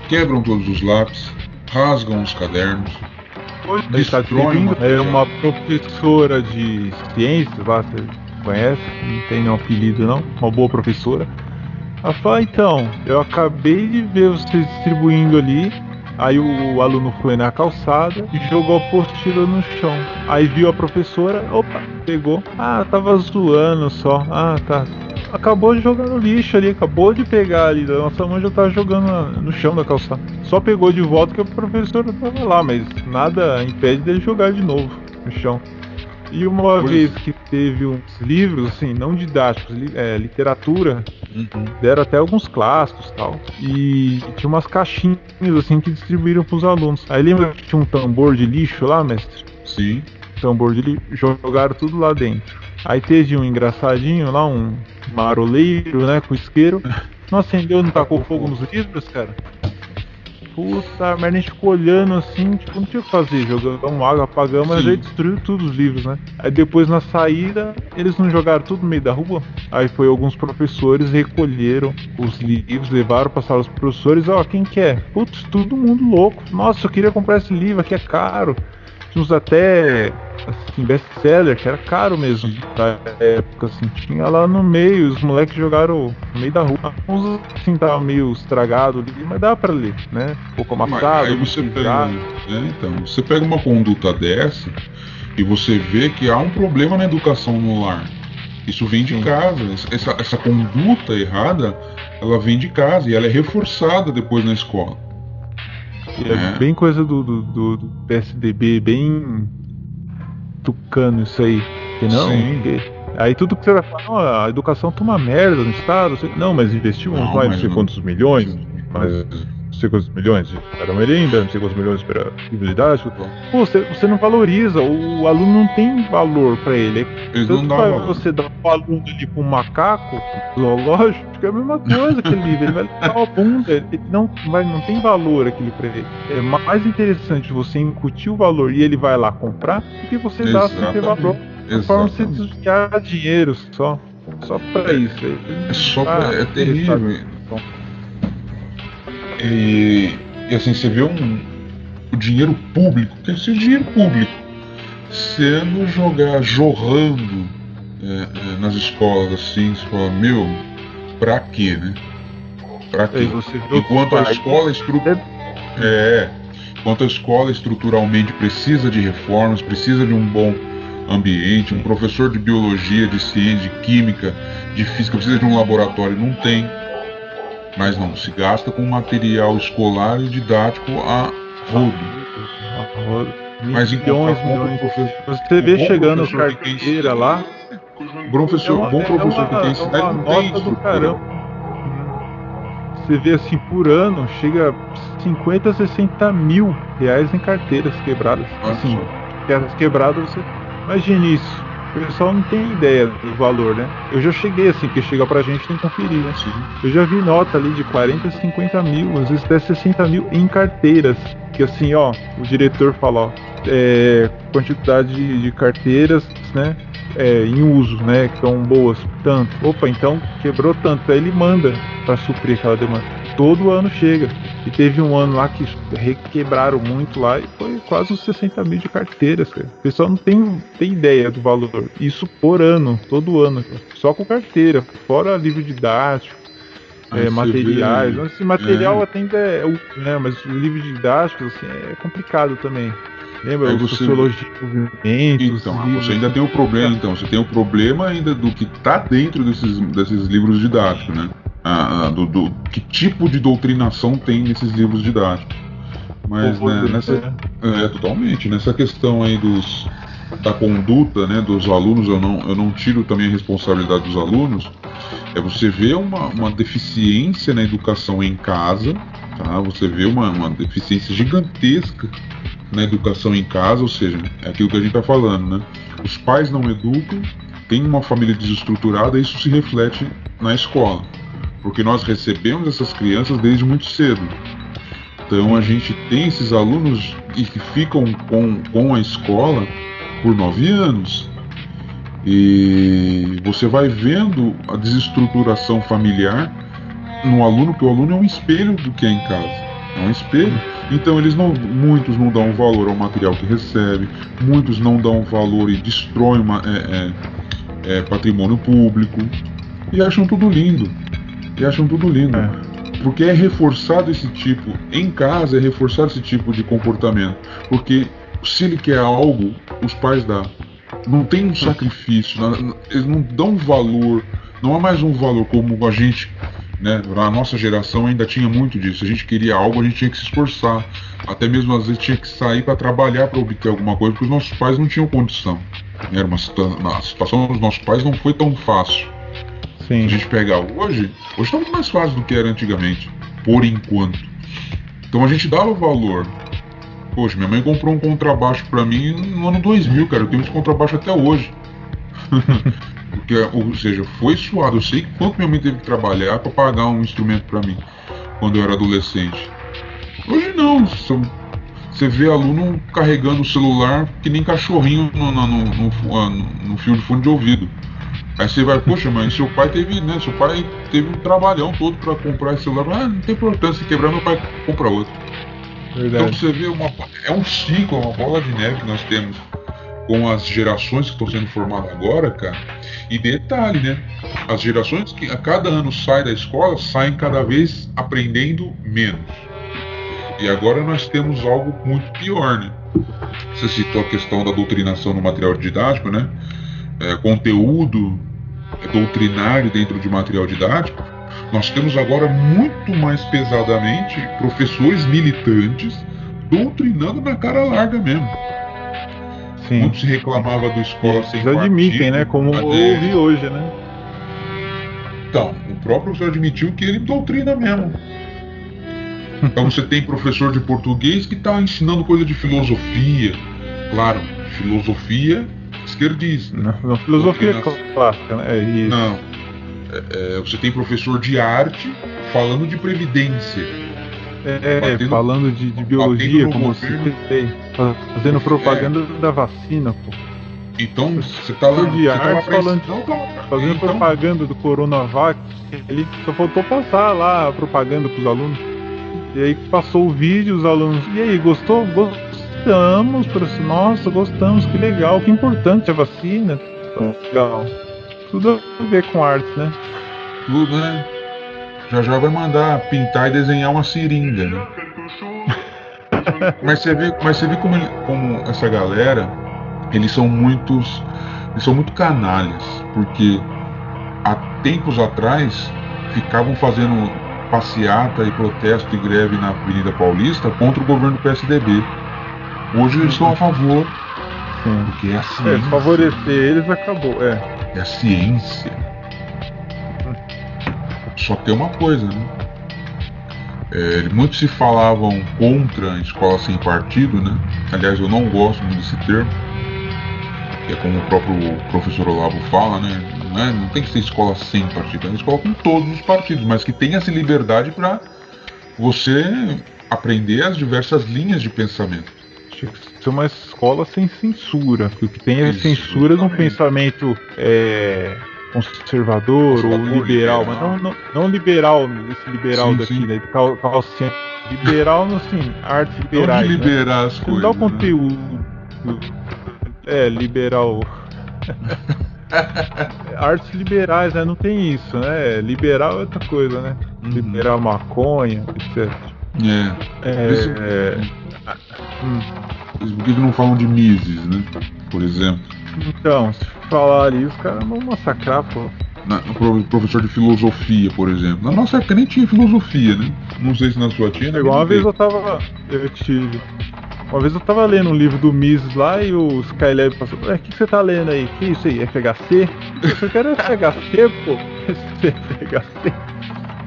quebram todos os lápis, rasgam os cadernos, Destrói está servindo, o é uma professora de ciências lá, você conhece? Não tem nenhum apelido não, uma boa professora. Ela fala, então, eu acabei de ver vocês distribuindo ali Aí o, o aluno foi na calçada e jogou a apostila no chão. Aí viu a professora, opa, pegou. Ah, tava zoando só. Ah, tá. Acabou de jogar no lixo ali, acabou de pegar ali. Nossa mãe já tava jogando no chão da calçada. Só pegou de volta que a professora tava lá, mas nada impede dele jogar de novo no chão. E uma pois. vez que teve uns livros, assim, não didáticos, li, é, literatura, uhum. deram até alguns clássicos tal. E tinha umas caixinhas, assim, que distribuíram pros alunos. Aí lembra que tinha um tambor de lixo lá, mestre? Sim. Tambor de lixo, jogaram tudo lá dentro. Aí teve um engraçadinho lá, um maroleiro, né, com isqueiro. Não acendeu, não tacou fogo nos livros, cara? puta merda, a gente ficou olhando assim, tipo, não tinha o que fazer, jogamos água, apagamos, mas aí destruiu tudo os livros, né? Aí depois na saída, eles não jogaram tudo no meio da rua. Aí foi alguns professores recolheram os livros, levaram para sala dos professores, ó, oh, quem quer? Putz, todo mundo louco. Nossa, eu queria comprar esse livro aqui, é caro. Tinha uns até assim, best-seller, que era caro mesmo pra época, assim. Tinha lá no meio, os moleques jogaram no meio da rua. Uns assim tava meio estragado ali, mas dá pra ler, né? Um pouco amassado. Aí você pega, é, então, você pega uma conduta dessa e você vê que há um problema na educação no lar. Isso vem de Sim. casa. Essa, essa conduta errada, ela vem de casa e ela é reforçada depois na escola. É, é, bem coisa do, do, do, PSDB, bem tucano isso aí. Que não, ninguém. Aí tudo que você vai falar, a educação tá uma merda no estado. Não, mas investiu não, mais não sei quantos milhões. Mas sei quantos milhões para merenda, não sei quantos milhões para livro didático. Pô, você, você não valoriza, o aluno não tem valor para ele. Ele Tanto não dá você dá o aluno ali com um macaco zoológico, é a mesma coisa aquele livro. Ele vai <laughs> dar uma bunda, ele não, vai, não tem valor aquilo para ele. É mais interessante você incutir o valor e ele vai lá comprar do que você dar sem ter valor. É forma você desviar dinheiro só. Só para isso. É só pra, ah, é terrível. E, e assim, você vê um, o dinheiro público, que é esse dinheiro público, sendo jogar, jorrando é, é, nas escolas assim, você fala, meu, pra quê, né? Pra quê? Enquanto a escola estrutura. É, enquanto a escola estruturalmente precisa de reformas, precisa de um bom ambiente, um professor de biologia, de ciência, de química, de física, precisa de um laboratório, não tem. Mas não, se gasta com material escolar e didático a rodo. Mas milhões, milhões. Você vê chegando carteira lá. Professor, é bom professor que tem cidade não tem estrutura. Você vê assim por ano, chega a 50, 60 mil reais em carteiras quebradas. Assim, quebradas, você imagine isso o pessoal não tem ideia do valor, né? Eu já cheguei assim, porque chega pra gente tem que conferir, né? Eu já vi nota ali de 40, 50 mil, às vezes até 60 mil em carteiras. Que assim, ó, o diretor fala, ó, é, quantidade de, de carteiras, né? É, em uso, né? Que estão boas, tanto. Opa, então quebrou tanto. Aí ele manda para suprir aquela demanda. Todo ano chega. E teve um ano lá que requebraram muito lá e foi quase uns 60 mil de carteiras, cara. O pessoal não tem, tem ideia do valor. Isso por ano, todo ano, cara. Só com carteira, fora livro didático, é, materiais. Vê, Esse material é. até ainda é útil, né? Mas o livro didático, assim, é complicado também. Lembra? Você... Sociologia de movimentos. Então, livros, você ainda tem o problema, então. Você tem o problema ainda do que está dentro desses, desses livros didáticos, né? Ah, do, do, que tipo de doutrinação tem nesses livros didáticos. Mas né, nessa, é, totalmente, nessa questão aí dos, da conduta né, dos alunos, eu não, eu não tiro também a responsabilidade dos alunos, é você vê uma, uma deficiência na educação em casa, tá? você vê uma, uma deficiência gigantesca na educação em casa, ou seja, é aquilo que a gente está falando, né? Os pais não educam, tem uma família desestruturada, isso se reflete na escola porque nós recebemos essas crianças desde muito cedo. Então a gente tem esses alunos que ficam com, com a escola por nove anos. E você vai vendo a desestruturação familiar no aluno, que o aluno é um espelho do que é em casa. É um espelho. Então eles não, muitos não dão valor ao material que recebe, muitos não dão valor e destroem uma, é, é, é, patrimônio público e acham tudo lindo e acham tudo lindo. É. porque é reforçado esse tipo, em casa é reforçado esse tipo de comportamento. Porque se ele quer algo, os pais dão. Não tem um sacrifício, eles não dão valor, não há mais um valor como a gente, né? Na nossa geração ainda tinha muito disso. A gente queria algo, a gente tinha que se esforçar. Até mesmo às vezes tinha que sair para trabalhar para obter alguma coisa, porque os nossos pais não tinham condição. Era uma a situação dos nossos pais não foi tão fácil. Sim. Se a gente pegar hoje, hoje está muito mais fácil do que era antigamente, por enquanto. Então a gente dava valor. Poxa, minha mãe comprou um contrabaixo para mim no ano 2000, cara. Eu tenho esse contrabaixo até hoje. <laughs> Porque, ou seja, foi suado. Eu sei quanto minha mãe teve que trabalhar para pagar um instrumento para mim quando eu era adolescente. Hoje não. Você vê aluno carregando o celular que nem cachorrinho no, no, no, no fio de fundo de ouvido. Aí você vai, poxa, mas seu pai teve, né? Seu pai teve um trabalhão todo para comprar esse celular. Ah, não tem importância, se quebrar, meu pai compra outro. Verdade. Então você vê uma. É um ciclo, uma bola de neve que nós temos com as gerações que estão sendo formadas agora, cara. E detalhe, né? As gerações que a cada ano saem da escola saem cada vez aprendendo menos. E agora nós temos algo muito pior, né? Você citou a questão da doutrinação no material didático, né? É, conteúdo doutrinário dentro de material didático. Nós temos agora muito mais pesadamente professores militantes doutrinando na cara larga mesmo. Sim. Muito se reclamava do escola sem Eles admitem, né? Como eu ouvi hoje, né? Então, o próprio professor admitiu que ele doutrina mesmo. Então você tem professor de português que está ensinando coisa de filosofia. Claro, filosofia esquerdista. Não, não filosofia clássica, né? É isso. Não. É, é, você tem professor de arte falando de previdência. É, batendo, falando de, de biologia, como você tem. Fazendo propaganda é. da vacina, pô. Então, você tá lá. De arte, tá lá falando, tá, fazendo então, propaganda do Coronavac. Ele só faltou passar lá a propaganda pros alunos. E aí passou o vídeo, os alunos. E aí, gostou? Gostamos, professor. Nossa, gostamos, que legal, que importante a vacina. Legal. Tudo a ver com arte, né? Tudo, né? Já já vai mandar pintar e desenhar uma seringa, né? <laughs> mas você vê, mas você vê como, ele, como essa galera, eles são muitos, eles são muito canalhas, porque há tempos atrás ficavam fazendo passeata e protesto e greve na Avenida Paulista contra o governo do PSDB. Hoje eles estão a favor. Sim. Porque é a ciência. É, favorecer eles acabou, é. É a ciência. Só tem uma coisa, né? É, muitos se falavam contra a escola sem partido, né? Aliás, eu não gosto muito desse termo. É como o próprio professor Olavo fala, né? Não, é, não tem que ser escola sem partido, é uma escola com todos os partidos, mas que tenha essa liberdade para você aprender as diversas linhas de pensamento. Tinha que ser uma escola sem censura. O que tem é censura no pensamento é, conservador, conservador, ou liberal, liberal, mas não, não, não liberal, esse liberal sim, daqui, sim. né? Cal, calcinha. Liberal, assim, artes liberais. Não de né? liberar né? as coisas. Não dá o conteúdo. Né? É, liberal. <laughs> Artes liberais, né? Não tem isso, né? Liberal é outra coisa, né? Uhum. Liberal maconha, etc. É. é, é... Hum. Por que não falam de Mises, né? Por exemplo. Então, se falar ali, os caras vão massacrar, pô. Na, professor de filosofia, por exemplo. Na nossa época nem tinha filosofia, né? Não sei se na sua tinha. Igual uma vez eu tava. Eu tive. Uma vez eu tava lendo um livro do Mises lá e o Skylab passou, o que, que você tá lendo aí? Que isso aí? FHC? Eu quero FHC, pô. <laughs> FHC.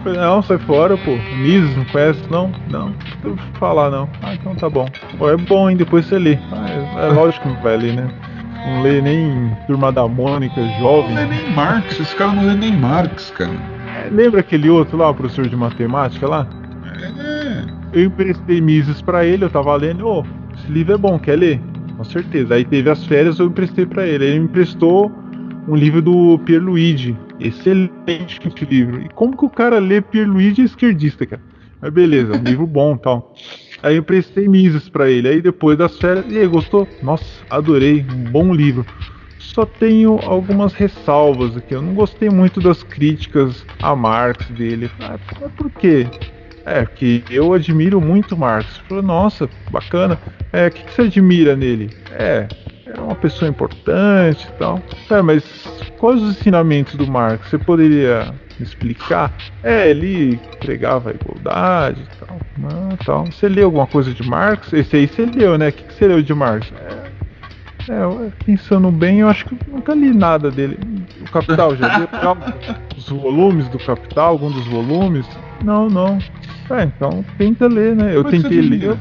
Não, sai fora, pô. Mises, não conhece não? Não, não vou falar não. Ah, então tá bom. Pô, é bom, hein? Depois você lê. Ah, é, é lógico que vai ler, né? Não lê nem Turma da Mônica, jovem. Não lê nem Marx, esse cara não lê nem Marx, cara. É, lembra aquele outro lá, o professor de matemática lá? É eu emprestei Mises para ele, eu tava lendo, ô, oh, esse livro é bom, quer ler? Com certeza. Aí teve as férias, eu emprestei para ele. Ele me emprestou um livro do Pierluigi. Excelente livro. E como que o cara lê Pierluigi esquerdista, cara? Mas beleza, um livro bom tal. Aí eu emprestei Mises para ele. Aí depois das férias, e aí, gostou? Nossa, adorei, um bom livro. só tenho algumas ressalvas aqui. Eu não gostei muito das críticas a Marx dele. Ah, por quê? É, que eu admiro muito Marx. Falei, nossa, bacana. É, o que, que você admira nele? É, é uma pessoa importante e tal. É, mas quais os ensinamentos do Marx? Você poderia me explicar? É, ele pregava a igualdade e tal. Ah, tal. Você leu alguma coisa de Marx? Esse aí você leu, né? O que, que você leu de Marx? É, é, pensando bem, eu acho que nunca li nada dele. O Capital, já leu <laughs> os volumes do Capital, algum dos volumes? Não, não. É, então tenta ler, né? Eu Mas tentei ler.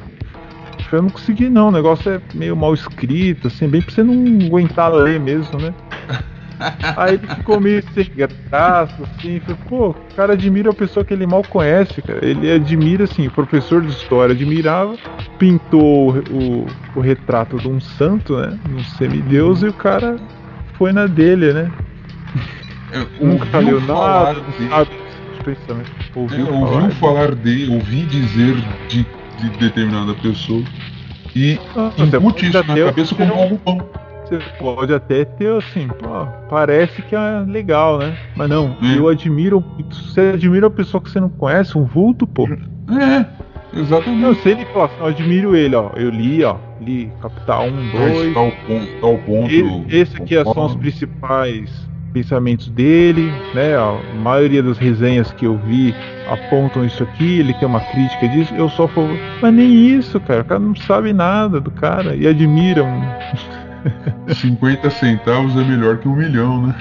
Eu não consegui não, o negócio é meio mal escrito, assim, bem pra você não aguentar ler mesmo, né? <laughs> Aí ele ficou meio sem graça, assim, falei, pô, o cara admira a pessoa que ele mal conhece, cara. Ele admira, assim, o professor de história admirava, pintou o, o retrato de um santo, né? Um semideus, e o cara foi na dele, né? Nunca leu nada, não sabe pensamento. Ouviu, é, ouviu falar, de, ouvi dizer de, de determinada pessoa e ah, isso na cabeça como. Você pode até ter assim, pô, parece que é legal, né? Mas não, é. eu admiro. Você admira a pessoa que você não conhece, um vulto, pô. É, exatamente. Não, se ele fala assim, eu admiro ele, ó. Eu li, ó. Li Capital 1, 2. Tal ponto, tal ponto. Esse aqui são os principais pensamentos dele, né? A maioria das resenhas que eu vi apontam isso aqui, ele tem uma crítica disso, eu só falo, mas nem isso, cara, o cara não sabe nada do cara e admiram. <laughs> 50 centavos é melhor que um milhão, né?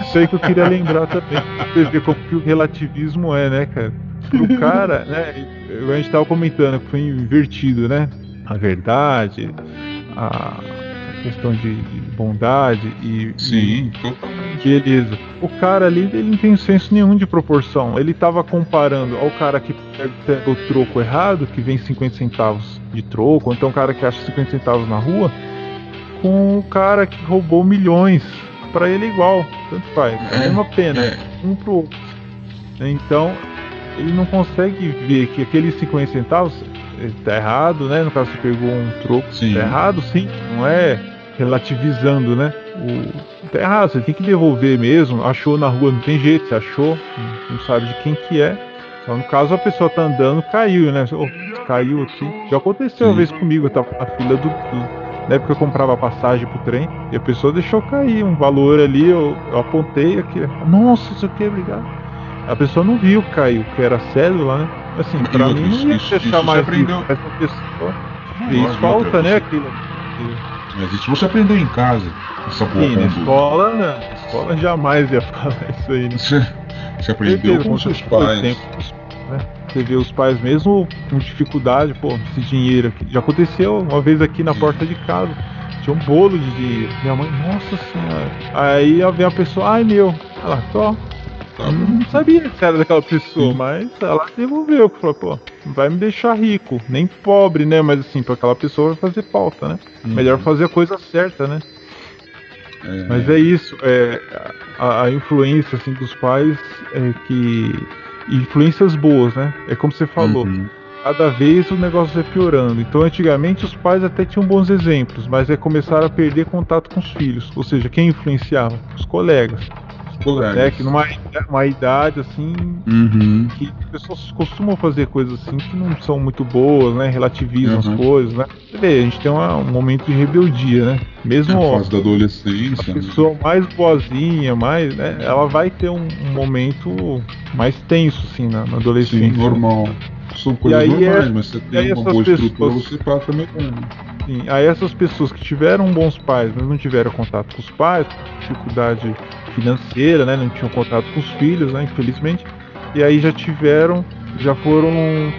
Isso aí que eu queria lembrar também. Você vê como que o relativismo é, né, cara? O cara, né? A gente tava comentando que foi invertido, né? A verdade, a questão de, de bondade e. Sim, totalmente. Beleza. O cara ali, ele não tem senso nenhum de proporção. Ele tava comparando ao cara que pega o troco errado, que vem 50 centavos de troco, ou então o cara que acha 50 centavos na rua, com o cara que roubou milhões. Para ele é igual, tanto faz. É a mesma pena, é. um pro outro. Então, ele não consegue ver que aqueles 50 centavos tá errado, né? No caso, você pegou um troco, sim. tá errado, sim, não é relativizando, né? O, errado, você tem que devolver mesmo. Achou na rua, não tem jeito, você achou, não sabe de quem que é. Então, no caso, a pessoa tá andando, caiu, né? Oh, caiu aqui. Já aconteceu Sim. uma vez comigo, eu tava na fila do, do. Na época eu comprava passagem pro trem e a pessoa deixou cair um valor ali, eu, eu apontei aqui. Nossa, isso aqui, obrigado. A pessoa não viu caiu, que era cédula, né? Assim, pra mim não ia deixar mais aprendeu... essa pessoa. Fez falta, né? Aquilo. Mas isso você aprendeu em casa. Essa Sim, na escola, né? Na escola jamais ia falar <laughs> isso aí. Né? Você, você aprendeu com seus pais. Né? Você vê os pais mesmo com dificuldade, pô, esse dinheiro aqui. Já aconteceu uma vez aqui na porta de casa. Tinha um bolo de dinheiro. Minha mãe, nossa senhora. Aí vem a pessoa, ai meu. Ela, tô, Tá não sabia que era daquela pessoa, mas ela devolveu. Falou, pô, vai me deixar rico. Nem pobre, né? Mas assim, pra aquela pessoa vai fazer falta, né? Uhum. Melhor fazer a coisa certa, né? É... Mas é isso, é, a, a, influência assim, dos pais é que. Influências boas, né? É como você falou. Uhum. Cada vez o negócio vai piorando. Então, antigamente, os pais até tinham bons exemplos, mas é começar a perder contato com os filhos. Ou seja, quem influenciava? Os colegas. Né, que numa uma idade assim uhum. que as pessoas costumam fazer coisas assim que não são muito boas, né? Relativizam uhum. as coisas, né? Você vê, a gente tem uma, um momento de rebeldia, né? Mesmo a fase da adolescência. A né? pessoa né? mais boazinha, mais, né? Ela vai ter um, um momento mais tenso, assim, na, na adolescência. Sim, normal. São coisas normais, é, mas você tem uma boa pessoas, estrutura, você passa melhor. Sim, aí essas pessoas que tiveram bons pais, mas não tiveram contato com os pais, dificuldade financeira, né? Não tinham contato com os filhos, né? Infelizmente. E aí já tiveram, já foram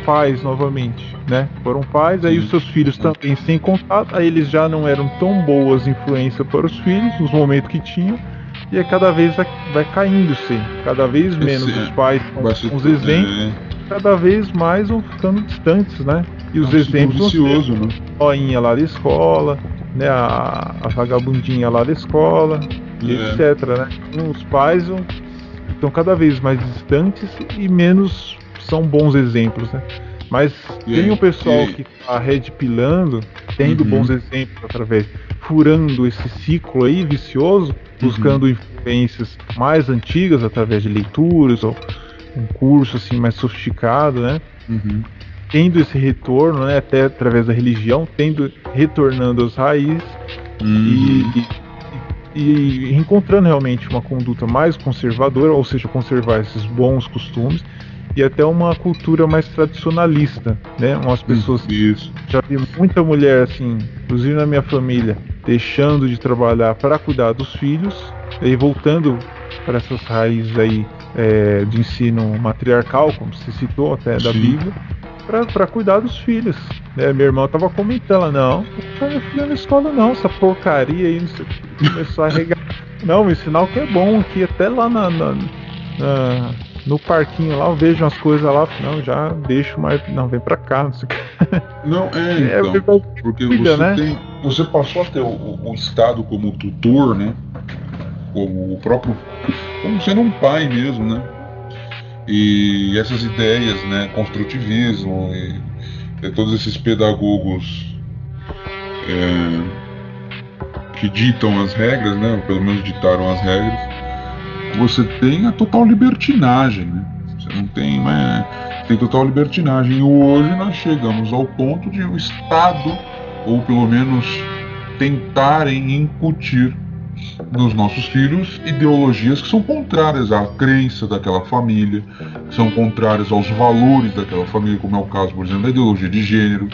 pais novamente, né? Foram pais, aí os seus filhos também sem contato, aí eles já não eram tão boas influências para os filhos nos momentos que tinham. E aí cada vez vai, vai caindo, sim. Cada vez menos os pais com os exemplos, é. cada vez mais vão ficando distantes, né? E os é exemplos. Vicioso, né? Joinha lá da escola, né? A, a vagabundinha lá da escola, é. etc. Né? Então, os pais estão cada vez mais distantes e menos são bons exemplos, né? Mas tem um pessoal que tá red pilando, tendo Uhum. bons exemplos através, furando esse ciclo aí vicioso, Uhum. buscando influências mais antigas através de leituras ou um curso assim mais sofisticado, né? Uhum. Tendo esse retorno, né? Até através da religião, tendo retornando às raízes Uhum. e, e, e encontrando realmente uma conduta mais conservadora, ou seja, conservar esses bons costumes e até uma cultura mais tradicionalista, né? Umas pessoas Isso. já vi muita mulher assim, inclusive na minha família, deixando de trabalhar para cuidar dos filhos e voltando para essas raízes aí é, de ensino matriarcal, como você citou até da Sim. Bíblia, para cuidar dos filhos. né? minha irmã tava comentando, não, não filha na escola não, essa porcaria aí, não sei o que, começou a regar. Não, me ensinar o que é bom aqui, até lá na, na- na- no parquinho lá, eu vejo umas coisas lá, não, já deixo mais, não, vem pra cá, não sei o que. Não, é, É, então. Porque cuida, você né? tem. Você passou a ter o, o Estado como tutor, né? Como o próprio. Como sendo um pai mesmo, né? E essas ideias, né? Construtivismo e, e todos esses pedagogos é, que ditam as regras, né? Pelo menos ditaram as regras. Você tem a total libertinagem, né? Você não tem, né? Tem total libertinagem. E hoje nós chegamos ao ponto de o Estado, ou pelo menos tentarem incutir nos nossos filhos ideologias que são contrárias à crença daquela família, que são contrárias aos valores daquela família, como é o caso, por exemplo, da ideologia de gênero,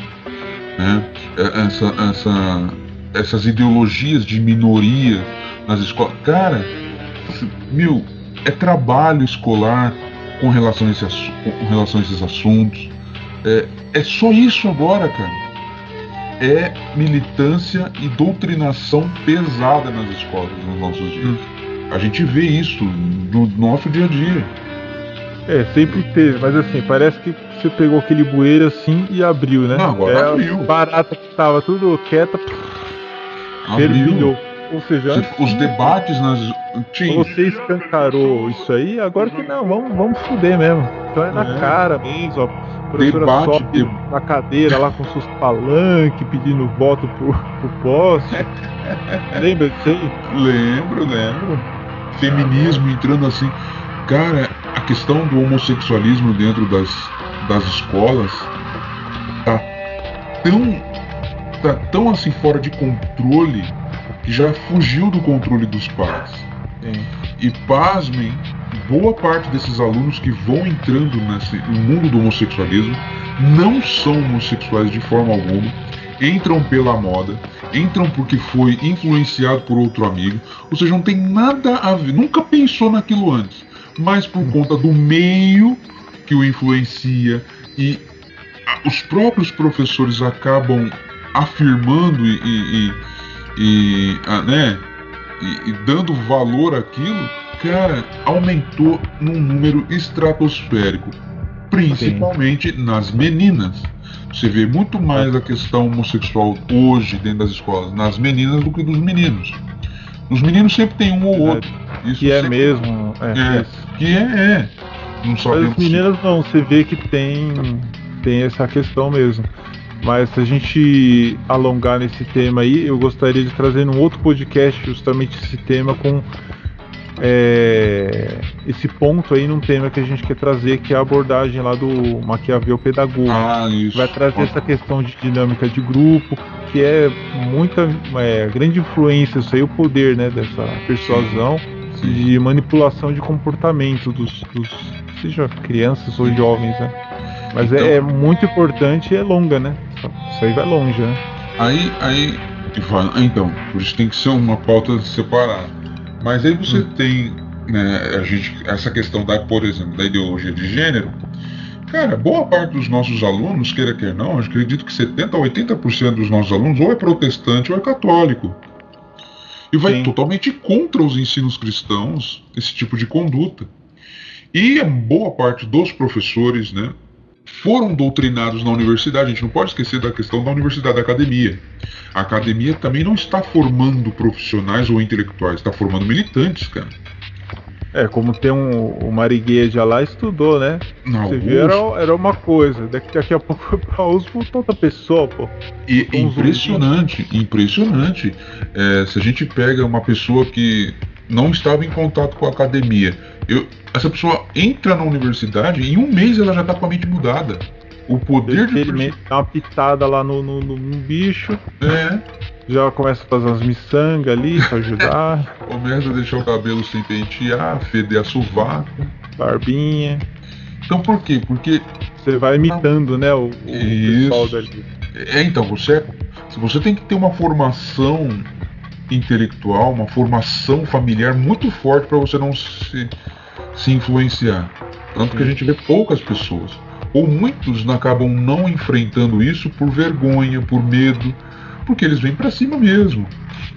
né? É, Essa, essa, essas ideologias de minoria nas escolas. Cara, meu, é trabalho escolar com relação a, esse, com relação a esses assuntos. É, é só isso agora, cara. É militância e doutrinação pesada nas escolas nos nossos dias. A gente vê isso no nosso dia a dia. É, sempre teve, mas assim, parece que você pegou aquele bueiro assim e abriu, né? Não, agora é, abriu. Barata que tava tudo quieta, fervilhou. Ou seja, antes Os debates nas. Tinha. você escancarou isso aí, agora que não, vamos, vamos fuder mesmo. Então é na É. cara mesmo, ó. Professora Debate, sobe de- na cadeira lá com seus palanques, pedindo voto pro, pro poste. <laughs> Lembra disso aí? Lembro, lembro. Feminismo entrando assim. Cara, a questão do homossexualismo dentro das, das escolas tá tão. tá tão assim fora de controle que já fugiu do controle dos pais. E pasmem, boa parte desses alunos que vão entrando nesse, no mundo do homossexualismo não são homossexuais de forma alguma, entram pela moda, entram porque foi influenciado por outro amigo, ou seja, não tem nada a ver, nunca pensou naquilo antes, mas por conta do meio que o influencia e os próprios professores acabam afirmando e, e, e- né, e dando valor àquilo, cara, aumentou num número estratosférico, principalmente nas meninas. Você vê muito mais a questão homossexual hoje dentro das escolas nas meninas do que dos meninos. Os meninos sempre tem um ou outro. Isso Que é sempre- mesmo. É, É, isso. que é, é. Não Mas as meninas não, você vê que tem, tem essa questão mesmo. Mas se a gente alongar nesse tema aí, eu gostaria de trazer num outro podcast justamente esse tema com é, esse ponto aí num tema que a gente quer trazer, que é a abordagem lá do Maquiavel pedagogo. Ah, isso. Vai trazer essa questão de dinâmica de grupo, que é muita é, grande influência, isso aí, o poder né, dessa persuasão Sim. de manipulação de comportamento dos, dos seja crianças ou jovens, né? Mas é- Então- é, muito importante e é longa, né? Isso aí vai longe, né? Aí, aí, então, por isso tem que ser uma pauta separada. Mas aí você tem, né, a gente, essa questão da, por exemplo, da ideologia de gênero. Cara, boa parte dos nossos alunos, queira quer não, eu acredito que 70 a 80% dos nossos alunos ou é protestante ou é católico. E vai Sim. totalmente contra os ensinos cristãos esse tipo de conduta. E a boa parte dos professores, né, foram doutrinados na universidade. A gente não pode esquecer da questão da universidade, da academia. A academia também não está formando profissionais ou intelectuais, está formando militantes, cara. É, como tem um. O Marigueja lá estudou, né? Na Você viu, era, era uma coisa. Daqui, daqui a pouco foi pra USP outra pessoa, pô. E impressionante, impressionante. É, se a gente pega uma pessoa que não estava em contato com a academia, eu, essa pessoa entra na universidade e em um mês ela já está com a mente mudada. O poder de Ele dá uma pitada lá no, no, no- no bicho, é, já começa a fazer umas miçangas ali pra ajudar, <laughs> começa a deixar o cabelo sem pentear, feder a sovaco. barbinha. Então por quê? Porque Você vai imitando, né, o, o pessoal dali. É, então, você, se você tem que ter uma formação intelectual, uma formação familiar muito forte para você não se, se influenciar. Tanto que a gente vê poucas pessoas. Ou muitos acabam não enfrentando isso por vergonha, por medo, porque eles vêm para cima mesmo.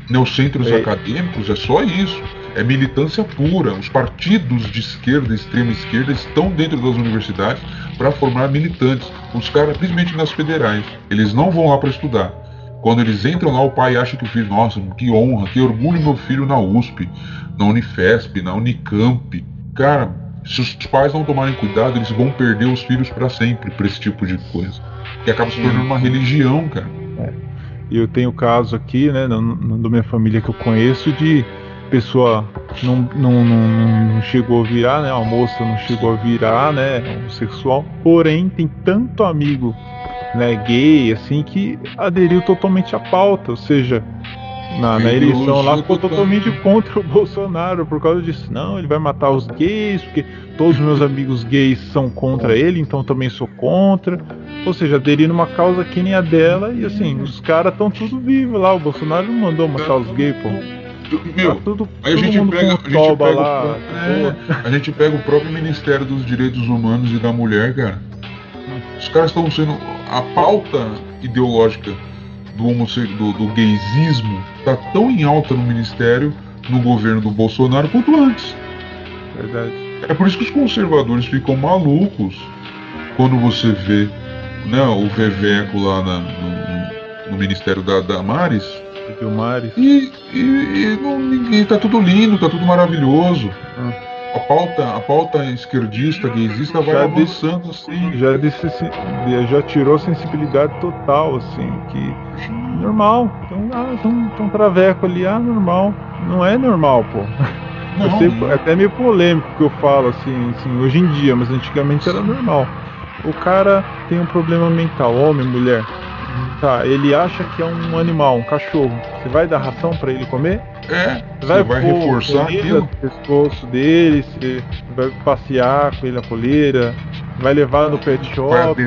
Nos centros É. acadêmicos é só isso. É militância pura. Os partidos de esquerda, extrema esquerda, estão dentro das universidades para formar militantes. Os caras, principalmente nas federais, eles não vão lá para estudar. Quando eles entram lá, o pai acha que o filho, nossa, que honra, que orgulho meu filho na USP, na Unifesp, na Unicamp. Cara, se os pais não tomarem cuidado, eles vão perder os filhos para sempre para esse tipo de coisa. Que acaba se tornando uma religião, cara. E eu tenho caso aqui, né, no- da minha família que eu conheço, de pessoa não, não, não, não chegou a virar, né, a moça não chegou a virar, né, homossexual, porém tem tanto amigo, né, gay, assim, que aderiu totalmente à pauta, ou seja, na, na eleição lá ficou total. totalmente contra o <laughs> Bolsonaro por causa disso. Não, ele vai matar os gays, porque todos os meus amigos gays são contra ele, então também sou contra. Ou seja, aderir numa causa que nem a dela, e assim, os caras estão tudo vivos lá. O Bolsonaro não mandou matar os gays, pô. Meu, tá tudo, Aí a gente pega, a gente pega, lá. pró- é, a gente pega o próprio Ministério dos Direitos Humanos e da Mulher, cara. Os caras estão sendo. A pauta ideológica do, do, do gaysismo tá tão em alta no Ministério, no governo do Bolsonaro, quanto antes. Verdade. É por isso que os conservadores ficam malucos quando você vê né, o Veveco lá na- no, no Ministério da Damares. E, e, e não, ninguém, tá tudo lindo, tá tudo maravilhoso. Hum. A pauta, a pauta esquerdista, gaysista vai Já avançando assim. Já, disse, já tirou sensibilidade total, assim, que normal. Então, ah, então, então traveco ali, ah, normal. Não é normal, pô. Eu Não, sei, é até meio polêmico que eu falo assim, assim, hoje em dia, mas antigamente era normal. O cara tem um problema mental, homem, mulher. Tá, ele acha que é um animal, um cachorro. Você vai dar ração pra ele comer? é, Você vai pôr reforçar aquilo. no pescoço dele, você vai passear com ele na coleira, vai levar no pet Vai shop,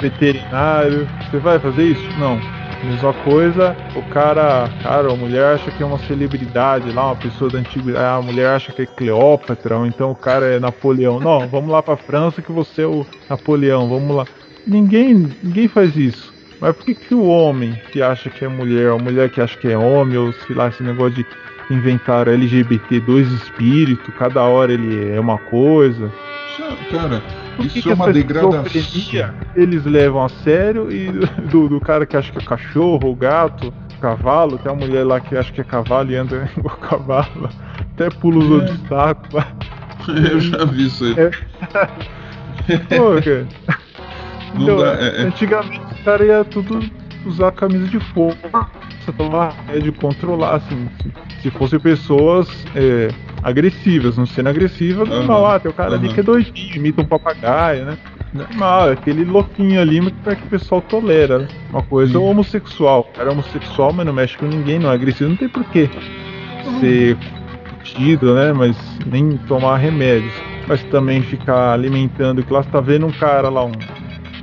veterinário. Você vai fazer isso? Não. Mesma coisa, o cara, cara, a mulher acha que é uma celebridade lá, uma pessoa da antiguidade, a mulher acha que é Cleópatra, ou então o cara é Napoleão. Não, vamos lá pra França que você é o Napoleão, vamos lá. Ninguém, ninguém faz isso. Mas por que, que o homem que acha que é mulher, a mulher que acha que é homem, ou sei lá, esse negócio de inventar LGBT, dois espíritos, cada hora ele é uma coisa. Cara, Por isso que é uma degradação. Eles levam a sério e <laughs> do, do cara que acha que é cachorro, gato, cavalo, tem uma mulher lá que acha que é cavalo e anda <laughs> igual cavalo, até pula os É. obstáculos. <laughs> Eu já vi isso aí. É. Pô, cara. Não Então, dá, é- é- Antigamente o cara ia tudo usar camisa de fogo, você tomar remédio controlar, assim, se, se fossem pessoas é, agressivas, não sendo agressiva, normal, ah, tem o cara ali aham. que é doidinho, imita um papagaio, né? Normal, é aquele louquinho ali, mas que é o pessoal tolera, né? Uma coisa é Sim. homossexual, o cara é homossexual, mas não mexe com ninguém, não é agressivo, não tem porquê ser curtido, né? Mas nem tomar remédios. Mas também ficar alimentando, que lá você tá vendo um cara lá, um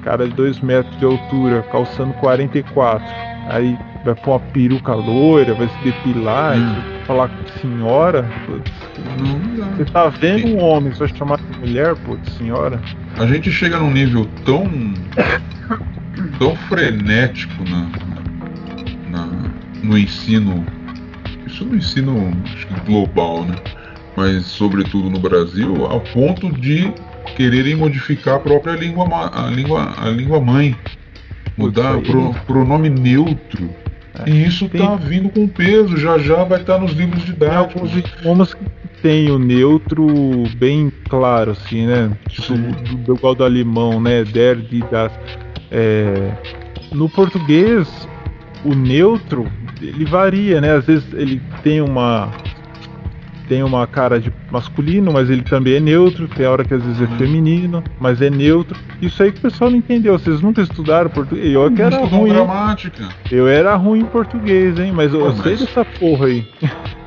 cara de 2 metros de altura, calçando 44. Aí vai pôr uma peruca loira, vai se depilar, Hum. e falar com senhora. Putz, Não você tá vendo um homem, você vai chamar de mulher, putz, senhora? A gente chega num nível tão. tão frenético na, na- no ensino. Isso no ensino global, né? Mas sobretudo no Brasil, ao ponto de quererem modificar a própria língua, a língua, a língua mãe. Mudar aí- pro, pronome neutro. E isso Tem- tá vindo com peso, já já vai estar nos livros Tem didáticos. alguns idiomas que tem o neutro bem claro, assim, né? Tipo, do, do, igual do alemão, né? Der, die, das. É, no português, o neutro, ele varia, né? Às vezes ele tem uma tem uma cara de masculino, mas ele também é neutro. Tem hora que às vezes é Uhum. feminino, mas é neutro. Isso aí que o pessoal não entendeu. Vocês nunca estudaram português? Eu que era ruim. gramática. Eu era ruim em português, hein? Mas eu Pô, sei dessa porra aí.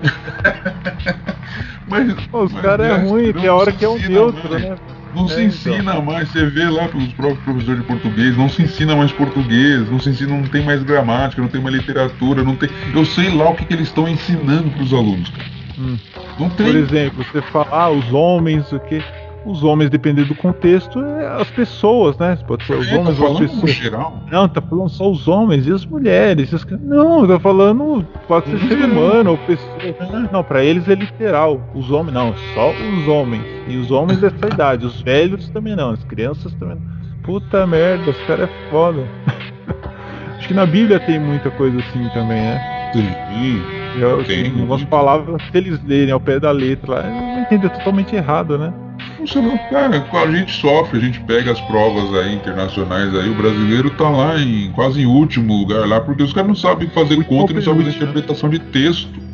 <laughs> Mas, Pô, os caras é ruim, tem hora que é um neutro, mais. né? Não se É, ensina mais, você vê lá pelos próprios professores de português, não se ensina mais português, não se ensina, não tem mais gramática, não tem mais literatura, não tem. Eu sei lá o que, que eles estão ensinando para os alunos. cara. Hum. Não Por tem. exemplo, você fala, ah, os homens, o quê? Os homens, dependendo do contexto, é as pessoas, né? Pode ser os É, homens ou as pessoas. geral. Não, tá falando só os homens e as mulheres. e as Não, tá falando pode ser ser humano ou pessoa. Não, pra eles é literal. Os homens, não, só os homens. E os homens dessa idade. Os velhos também não, as crianças também não. Puta merda, os caras é foda. <laughs> Acho que na Bíblia tem muita coisa assim também, né? Sim. Eu, Tem. tem algumas palavras, se eles lerem ao pé da letra, vão entender totalmente errado, né? Você não, cara, a gente sofre, a gente pega as provas aí internacionais aí, o brasileiro tá lá em quase em último lugar lá, porque os caras não sabem fazer conta e não sabem né? interpretação de texto.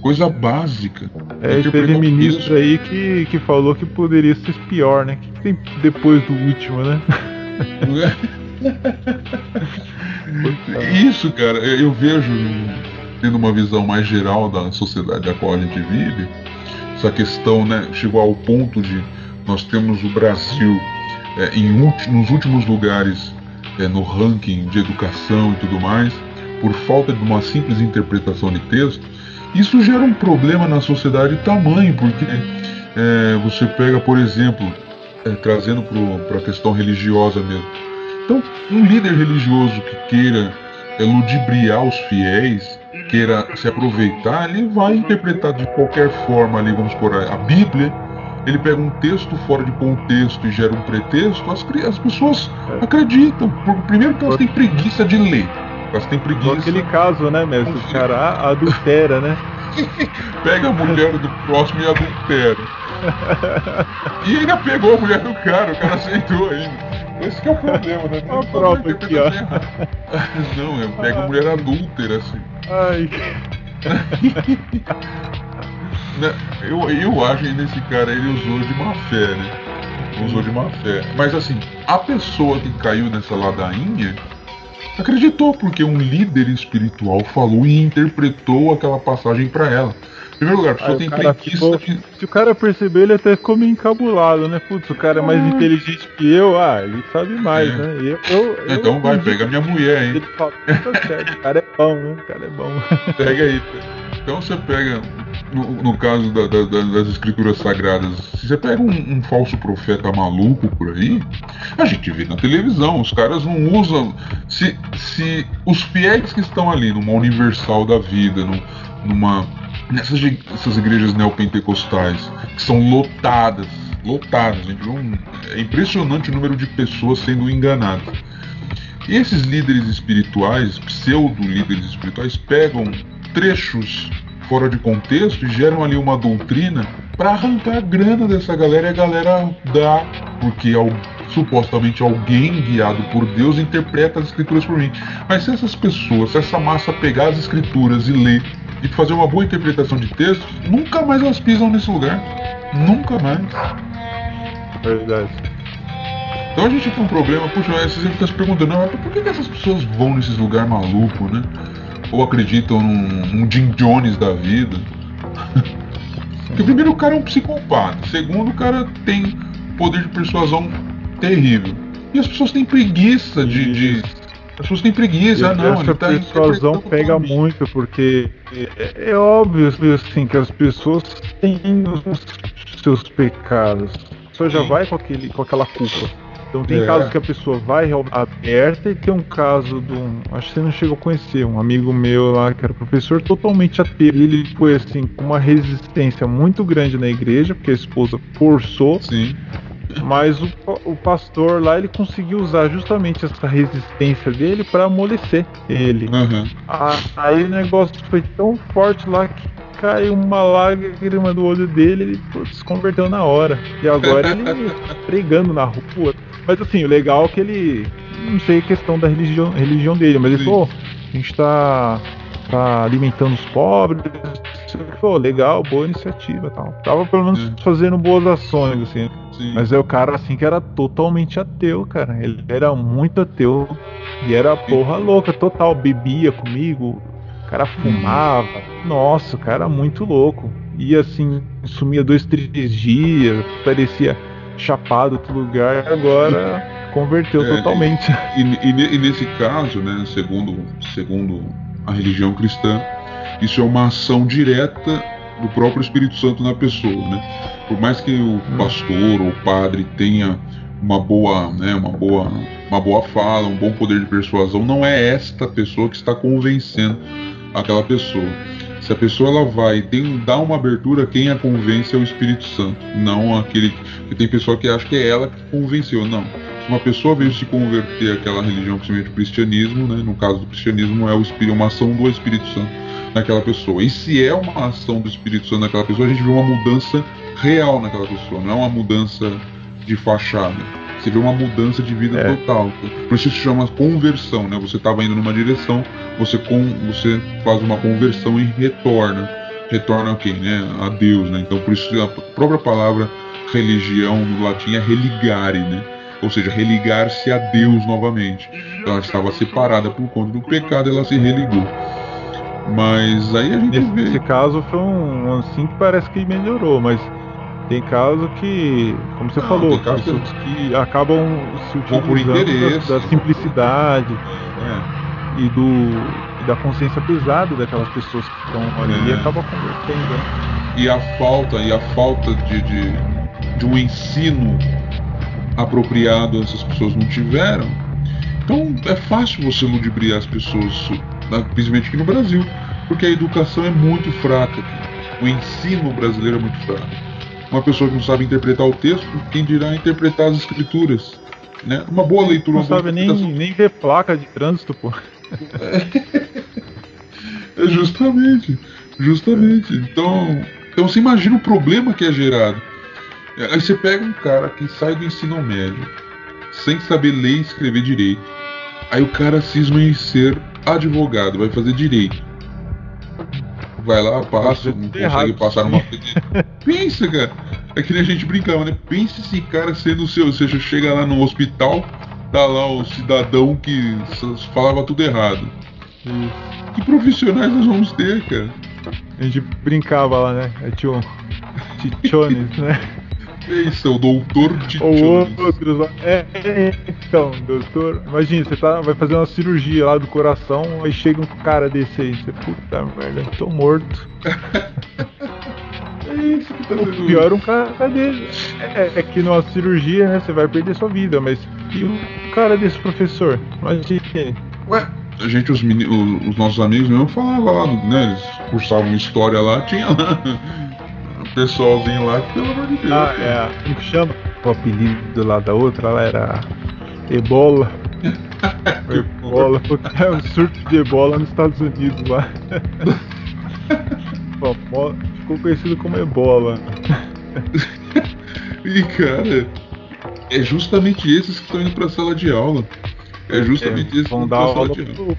Coisa básica. É, e teve um ministro texto. aí que, que falou que poderia ser pior, né? O que tem depois do último, né? <laughs> Isso, cara, eu eu vejo, tendo uma visão mais geral da sociedade a qual a gente vive, essa questão, né, chegou ao ponto de nós temos o Brasil é, em nos últimos lugares é, no ranking de educação e tudo mais, por falta de uma simples interpretação de texto, isso gera um problema na sociedade tamanho, porque é, você pega, por exemplo, é, trazendo para a questão religiosa mesmo. Então, um líder religioso que queira é, ludibriar os fiéis, queira se aproveitar, ele vai interpretar de qualquer forma ali, vamos por a Bíblia, ele pega um texto fora de contexto e gera um pretexto, as, as pessoas acreditam. Por, primeiro que elas têm preguiça de ler. Elas têm preguiça. aquele caso, né, mestre? O cara adultera, né? <laughs> Pega a mulher do próximo e adultera. <laughs> E ainda pegou a mulher do cara, o cara aceitou ainda. Esse que é o problema, né? Olha a prova aqui, ó. Não, é pega a mulher adúltera, assim. Ai, <laughs> Né, Eu, eu acho que nesse cara ele usou de má fé, né? Usou de má fé. Mas assim, a pessoa que caiu nessa ladainha acreditou, porque um líder espiritual falou e interpretou aquela passagem pra ela. Em primeiro lugar, a pessoa Aí o tem cara preguiça ficou- de. se o cara perceber, ele até ficou meio encabulado, né? Putz, o cara é mais Ah. inteligente que eu, ah, ele sabe mais, É. né? E eu, eu, eu Então vai, acredito pega minha mulher, hein? Ele fala, tá certo, o cara é bom, né? O cara é bom. <laughs> Pega aí. Então você pega, no, no caso da- da- da- das escrituras sagradas, se você pega um, um falso profeta maluco por aí, a gente vê na televisão, os caras não usam. Se, se os fiéis que estão ali numa universal da vida, num- numa. Nessas essas igrejas neopentecostais, que são lotadas, lotadas, gente, não- é impressionante o número de pessoas sendo enganadas. E esses líderes espirituais, pseudo-líderes espirituais, pegam trechos fora de contexto e geram ali uma doutrina para arrancar a grana dessa galera e a galera dá, porque supostamente alguém guiado por Deus interpreta as escrituras por mim. Mas se essas pessoas, se essa massa pegar as escrituras e ler e fazer uma boa interpretação de texto, nunca mais elas pisam nesse lugar. Nunca mais. Verdade. Então a gente tem um problema, puxa, aí você fica se perguntando, "Ah, por que, que essas pessoas vão nesses lugares malucos, né? Ou acreditam num, num Jim Jones da vida. <laughs> Porque primeiro o cara é um psicopata, segundo o cara tem poder de persuasão terrível. E as pessoas têm preguiça de. de- as pessoas têm preguiça, ah, não, essa ele tá persuasão pega muito, porque é, é óbvio assim, que as pessoas têm os seus pecados. A pessoa já vai com, aquele, com aquela culpa. Então tem É. casos que a pessoa vai realmente aberta e tem um caso de um. Acho que você não chegou a conhecer, um amigo meu lá que era professor totalmente ateu. Ele foi assim, com uma resistência muito grande na igreja, porque a esposa forçou. Sim. Mas o, o pastor lá ele conseguiu usar justamente essa resistência dele para amolecer ele. Aham. Ah, Aí o negócio foi tão forte lá que caiu uma lágrima do olho dele, ele se converteu na hora. E agora ele <laughs> pregando na rua. Mas assim, o legal é que ele. Não sei a questão da religião, religião dele, mas ele falou, a gente tá, tá alimentando os pobres. Falou, legal, boa iniciativa e tal. Tava pelo menos É. fazendo boas ações, assim. Sim. Mas é o cara assim que era totalmente ateu, cara. Ele era muito ateu. E era porra louca, total. Bebia comigo, o cara fumava. Nossa, o cara era muito louco. Ia assim, sumia dois, três dias, parecia chapado outro lugar. E agora converteu É, totalmente. E, e e nesse caso, né, segundo, segundo a religião cristã, isso é uma ação direta do próprio Espírito Santo na pessoa, né? Por mais que o pastor ou o padre tenha uma boa, né, uma boa, uma boa fala, um bom poder de persuasão, não é esta pessoa que está convencendo aquela pessoa. Se a pessoa ela vai tem dá uma abertura, quem a convence é o Espírito Santo, não aquele que tem pessoa que acha que é ela que convenceu, não. Se uma pessoa veio se converter àquela religião, principalmente o cristianismo, né, no caso do cristianismo é o espírito, uma ação do Espírito Santo naquela pessoa. E se é uma ação do Espírito Santo naquela pessoa, a gente vê uma mudança real naquela pessoa, não é uma mudança de fachada. Você vê uma mudança de vida É. total. Por isso se chama conversão, né? Você estava indo numa direção, você, com, você faz uma conversão e retorna. Retorna a quem, né? A Deus, né? Então por isso a própria palavra religião no latim é religare, né? Ou seja, religar-se a Deus novamente. Ela estava separada por conta do pecado, ela se religou. Mas aí a gente Nesse vê. caso foi um assim que parece que melhorou, mas tem caso que, como você Não, falou, tem caso que- que acabam se utilizando da, da simplicidade É, e do e da consciência pesada daquelas pessoas que estão ali e É. acaba convertendo. né? e a falta e a falta de, de, de um ensino apropriado essas pessoas não tiveram. Então é fácil você ludibriar as pessoas, principalmente aqui no Brasil, porque a educação é muito fraca. aqui. O ensino brasileiro é muito fraco. Uma pessoa que não sabe interpretar o texto, quem dirá interpretar as escrituras? Né? Uma boa leitura, Não sabe nem, nem ver placa de trânsito, pô. <laughs> É justamente, justamente. Então, então você imagina o problema que é gerado. Aí você pega um cara que sai do ensino médio, sem saber ler e escrever direito. Aí o cara cisma em ser advogado, vai fazer direito. Vai lá, passa, não consegue Errado, passar sim. numa. <laughs> Pensa, cara. É que nem a gente brincava, né? Pensa esse cara sendo seu. Ou seja, chega lá no hospital, tá lá o cidadão que falava tudo errado. Isso. Que profissionais nós vamos ter, cara? A gente brincava lá, né? Tinha um Tichones, né? <laughs> Esse é o doutor Ou outros lá. É, é, então, doutor. Imagina, você tá, vai fazer uma cirurgia lá do coração, aí chega um cara desse aí. Você, puta merda, tô morto. <laughs> É isso que tá O pior é um cara desse. É, é que numa cirurgia, né, você vai perder sua vida, mas e um cara desse professor? Imagina. Ué, a gente, os, meni- o- os nossos amigos mesmo falavam lá, né? Eles cursavam história lá, tinha lá. Pessoalzinho lá que, pelo amor de Deus. Ah, cara. é. Como que chama? O apelido lá da outra, ela era Ebola. <laughs> Ebola, porque é um surto de ebola nos Estados Unidos lá. <laughs> Ficou conhecido como ebola. <laughs> E, cara, é justamente esses que estão indo pra sala de aula. É justamente esses que estão dar pra sala aula de aula.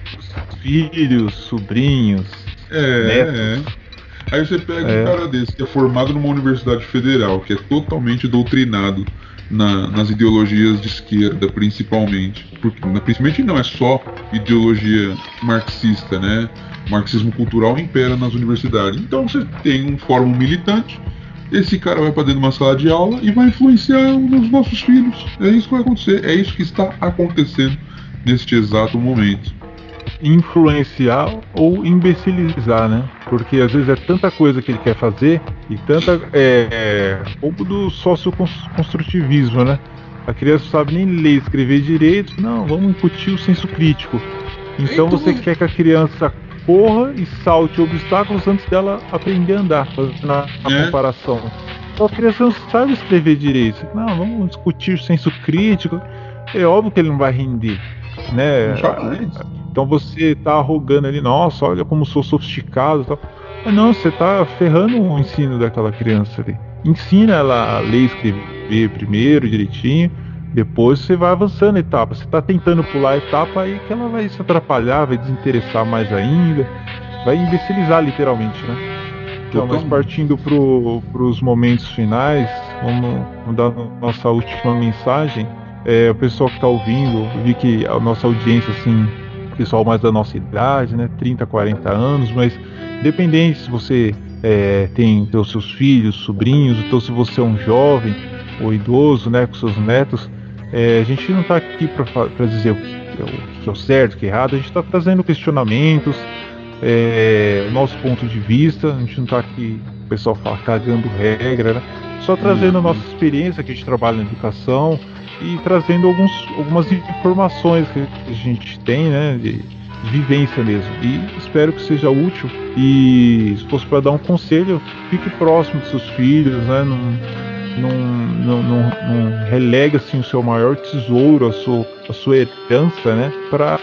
filhos, sobrinhos. É, netos. é. Aí você pega É. um cara desse que é formado numa universidade federal, que é totalmente doutrinado na- nas ideologias de esquerda, principalmente. Porque, principalmente não é só ideologia marxista, né? O marxismo cultural impera nas universidades. Então você tem um fórum militante, esse cara vai para dentro de uma sala de aula e vai influenciar nos nossos filhos. É isso que vai acontecer, é isso que está acontecendo neste exato momento. influenciar ou imbecilizar, né? Porque às vezes é tanta coisa que ele quer fazer e tanta. É, é pouco do socioconstrutivismo, né? A criança não sabe nem ler escrever direito. Não, vamos incutir o senso crítico. Então Então, você quer que a criança corra e salte obstáculos antes dela aprender a andar, fazendo a, É. comparação. a criança não sabe escrever direito. Não, vamos discutir senso crítico. É óbvio que ele não vai render, né? Então você tá arrogando ali, nossa, olha como sou sofisticado, tal. Mas não, você tá ferrando o ensino daquela criança ali. Ensina ela a ler e escrever primeiro, direitinho. Depois você vai avançando a etapa. Você está tentando pular a etapa aí que ela vai se atrapalhar, vai desinteressar mais ainda, vai imbecilizar literalmente, né? Então, mas partindo para os momentos finais, vamos, vamos dar nossa última mensagem. É, o pessoal que está ouvindo, vi que a nossa audiência, assim, pessoal mais da nossa idade, né, 30, 40 anos, mas independente se você é, tem os seus filhos, sobrinhos, então se você é um jovem ou idoso, né, com seus netos, é, a gente não está aqui para dizer o que, é o que, é o certo, o que é errado, a gente está trazendo questionamentos, é, o nosso ponto de vista, a gente não está aqui, o pessoal fala cagando regra, né? só trazendo a nossa experiência que a gente trabalha na educação e trazendo alguns, algumas informações que a gente tem, né, de, vivência mesmo. E espero que seja útil. E se fosse para dar um conselho, fique próximo dos seus filhos, né? Não, não, não, não, relega assim, o seu maior tesouro, a sua, a sua herança, né? Para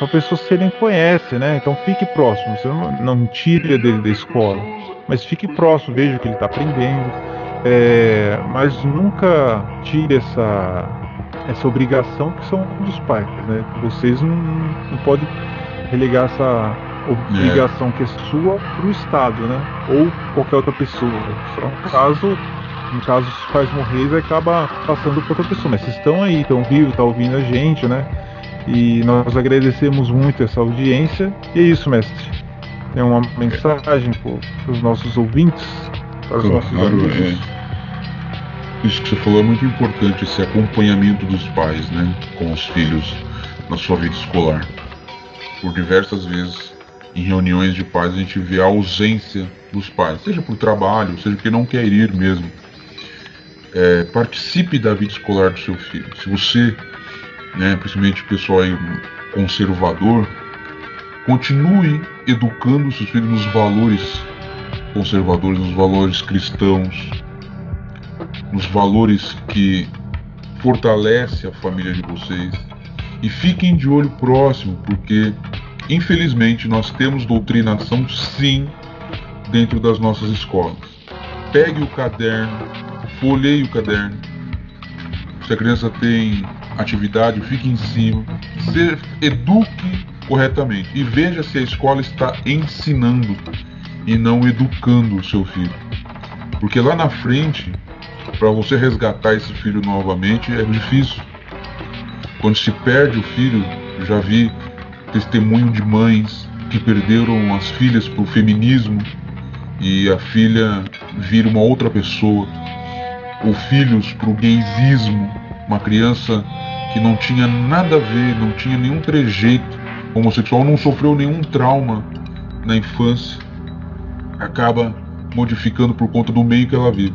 a pessoa se ele conhece, né? Então fique próximo, você não, não tire dele da escola, mas fique próximo, veja o que ele está aprendendo. É, mas nunca tire essa, essa obrigação que são dos pais, né? Vocês não, não podem relegar essa obrigação é. que é sua para o Estado, né? Ou qualquer outra pessoa. Só caso no caso, os pais morreres acaba passando por outra pessoa. Mas vocês estão aí, estão vivos, estão ouvindo a gente, né? E nós agradecemos muito essa audiência. E é isso, mestre. Tem uma mensagem para os nossos ouvintes, claro. É. Isso que você falou é muito importante, esse acompanhamento dos pais, né? Com os filhos na sua vida escolar. Por diversas vezes, em reuniões de pais, a gente vê a ausência dos pais, seja por trabalho, seja porque não quer ir mesmo é, participe da vida escolar do seu filho. Se você, né, principalmente o pessoal aí conservador, continue educando seus filhos nos valores conservadores, nos valores cristãos, nos valores que fortalece a família de vocês. E fiquem de olho próximo, porque infelizmente nós temos doutrinação sim dentro das nossas escolas. Pegue o caderno, folheie o caderno. Se a criança tem atividade, fique em cima. Se, eduque corretamente e veja se a escola está ensinando e não educando o seu filho. Porque lá na frente, para você resgatar esse filho novamente é difícil. Quando se perde o filho, já vi testemunho de mães que perderam as filhas para o feminismo e a filha vira uma outra pessoa ou filhos para o gaysismo, uma criança que não tinha nada a ver, não tinha nenhum trejeito homossexual, não sofreu nenhum trauma na infância, acaba modificando por conta do meio que ela vive.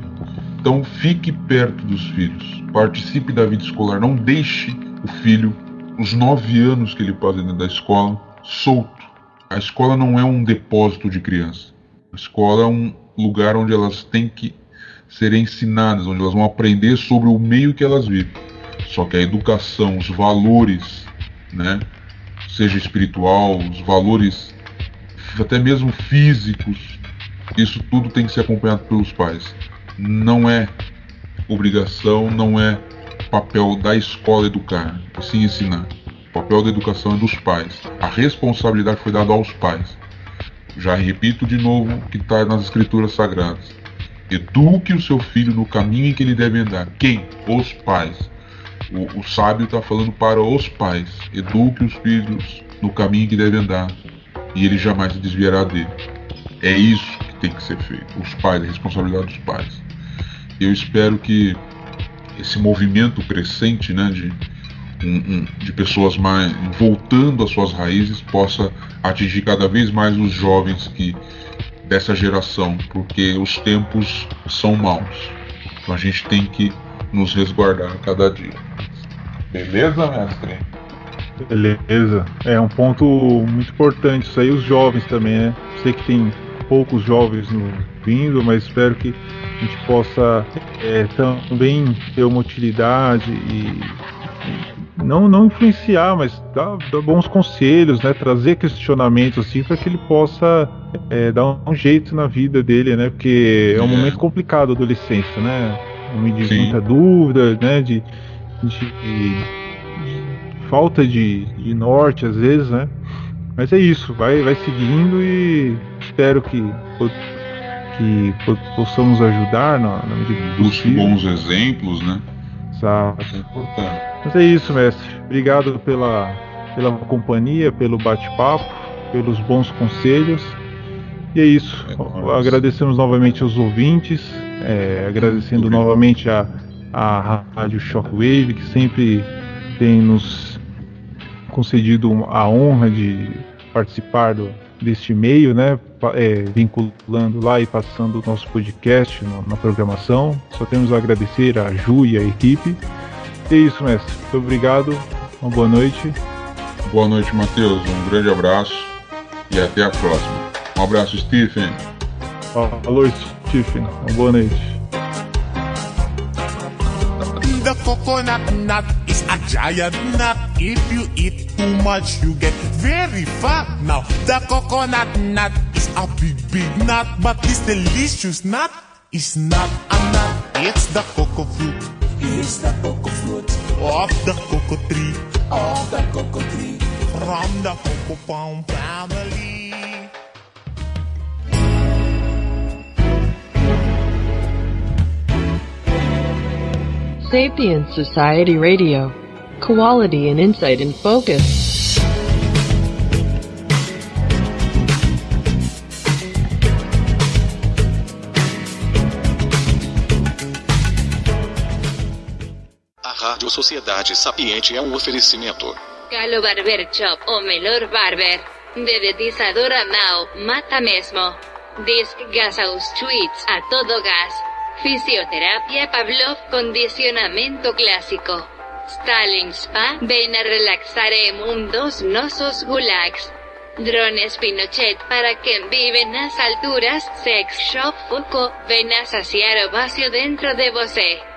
Então fique perto dos filhos, participe da vida escolar, não deixe o filho, os nove anos que ele passa dentro da escola, solto. A escola não é um depósito de criança. A escola é um lugar onde elas têm que serem ensinadas, onde elas vão aprender sobre o meio que elas vivem. Só que a educação, os valores, né, seja espiritual, os valores até mesmo físicos, isso tudo tem que ser acompanhado pelos pais. Não é obrigação, não é papel da escola educar, sim ensinar. O papel da educação é dos pais. A responsabilidade foi dada aos pais. Já repito de novo que está nas escrituras sagradas. Eduque o seu filho no caminho em que ele deve andar. Quem? Os pais. O, o sábio está falando para os pais. Eduque os filhos no caminho em que deve andar. E ele jamais se desviará dele. É isso tem que ser feito. Os pais, a responsabilidade dos pais. Eu espero que esse movimento crescente né, de, um, um, de pessoas mais voltando às suas raízes possa atingir cada vez mais os jovens que dessa geração, porque os tempos são maus. Então a gente tem que nos resguardar a cada dia. Beleza, mestre? Beleza. É um ponto muito importante isso aí, os jovens também, né? Que tem poucos jovens no, ouvindo, mas espero que a gente possa é, também ter uma utilidade e não, não influenciar, mas dar, dar bons conselhos, né? Trazer questionamentos assim para que ele possa é, dar um, jeito na vida dele, né? Porque é um é. momento complicado a adolescência, né? Um de Sim. muita dúvida, né? De, de, de, de falta de, de norte às vezes, né? Mas é isso, vai, vai seguindo e espero que, que possamos ajudar na, na medida Os bons exemplos, né? Exato. É importante. Mas é isso, mestre. Obrigado pela, pela companhia, pelo bate-papo, pelos bons conselhos. E é isso. É Agradecemos novamente aos ouvintes, é, agradecendo novamente a, a Rádio Shockwave, que sempre tem nos concedido a honra de participar do, deste meio, né? É, vinculando lá e passando o nosso podcast no, na programação. Só temos a agradecer a Ju e a equipe. E é isso, mestre. Muito obrigado. Uma boa noite. Boa noite, Matheus. Um grande abraço e até a próxima. Um abraço, Stephen. Alô, Stephen. Uma boa noite. The coconut nut is a giant nut. If you eat too much, you get very fat. Now, the coconut nut is a big, big nut, but this delicious nut is not a nut. It's the cocoa fruit. It's the cocoa fruit. Of the cocoa tree. Of the cocoa tree. From the cocoa palm family. Sapient Society Radio. Quality and insight in focus. A Rádio Sociedade Sapiente é um oferecimento. Galo Barber Shop, o melhor barber. Dedetizadora Now, mata mesmo. Disc Gasaus Tweets a todo gas. Fisioterapia Pavlov Condicionamiento clásico. Stalin Spa ven a relaxar mundos nosos gulags. Drones Pinochet para quien vive en las alturas. Sex Shop Fuco ven a saciar o vacío dentro de vosé.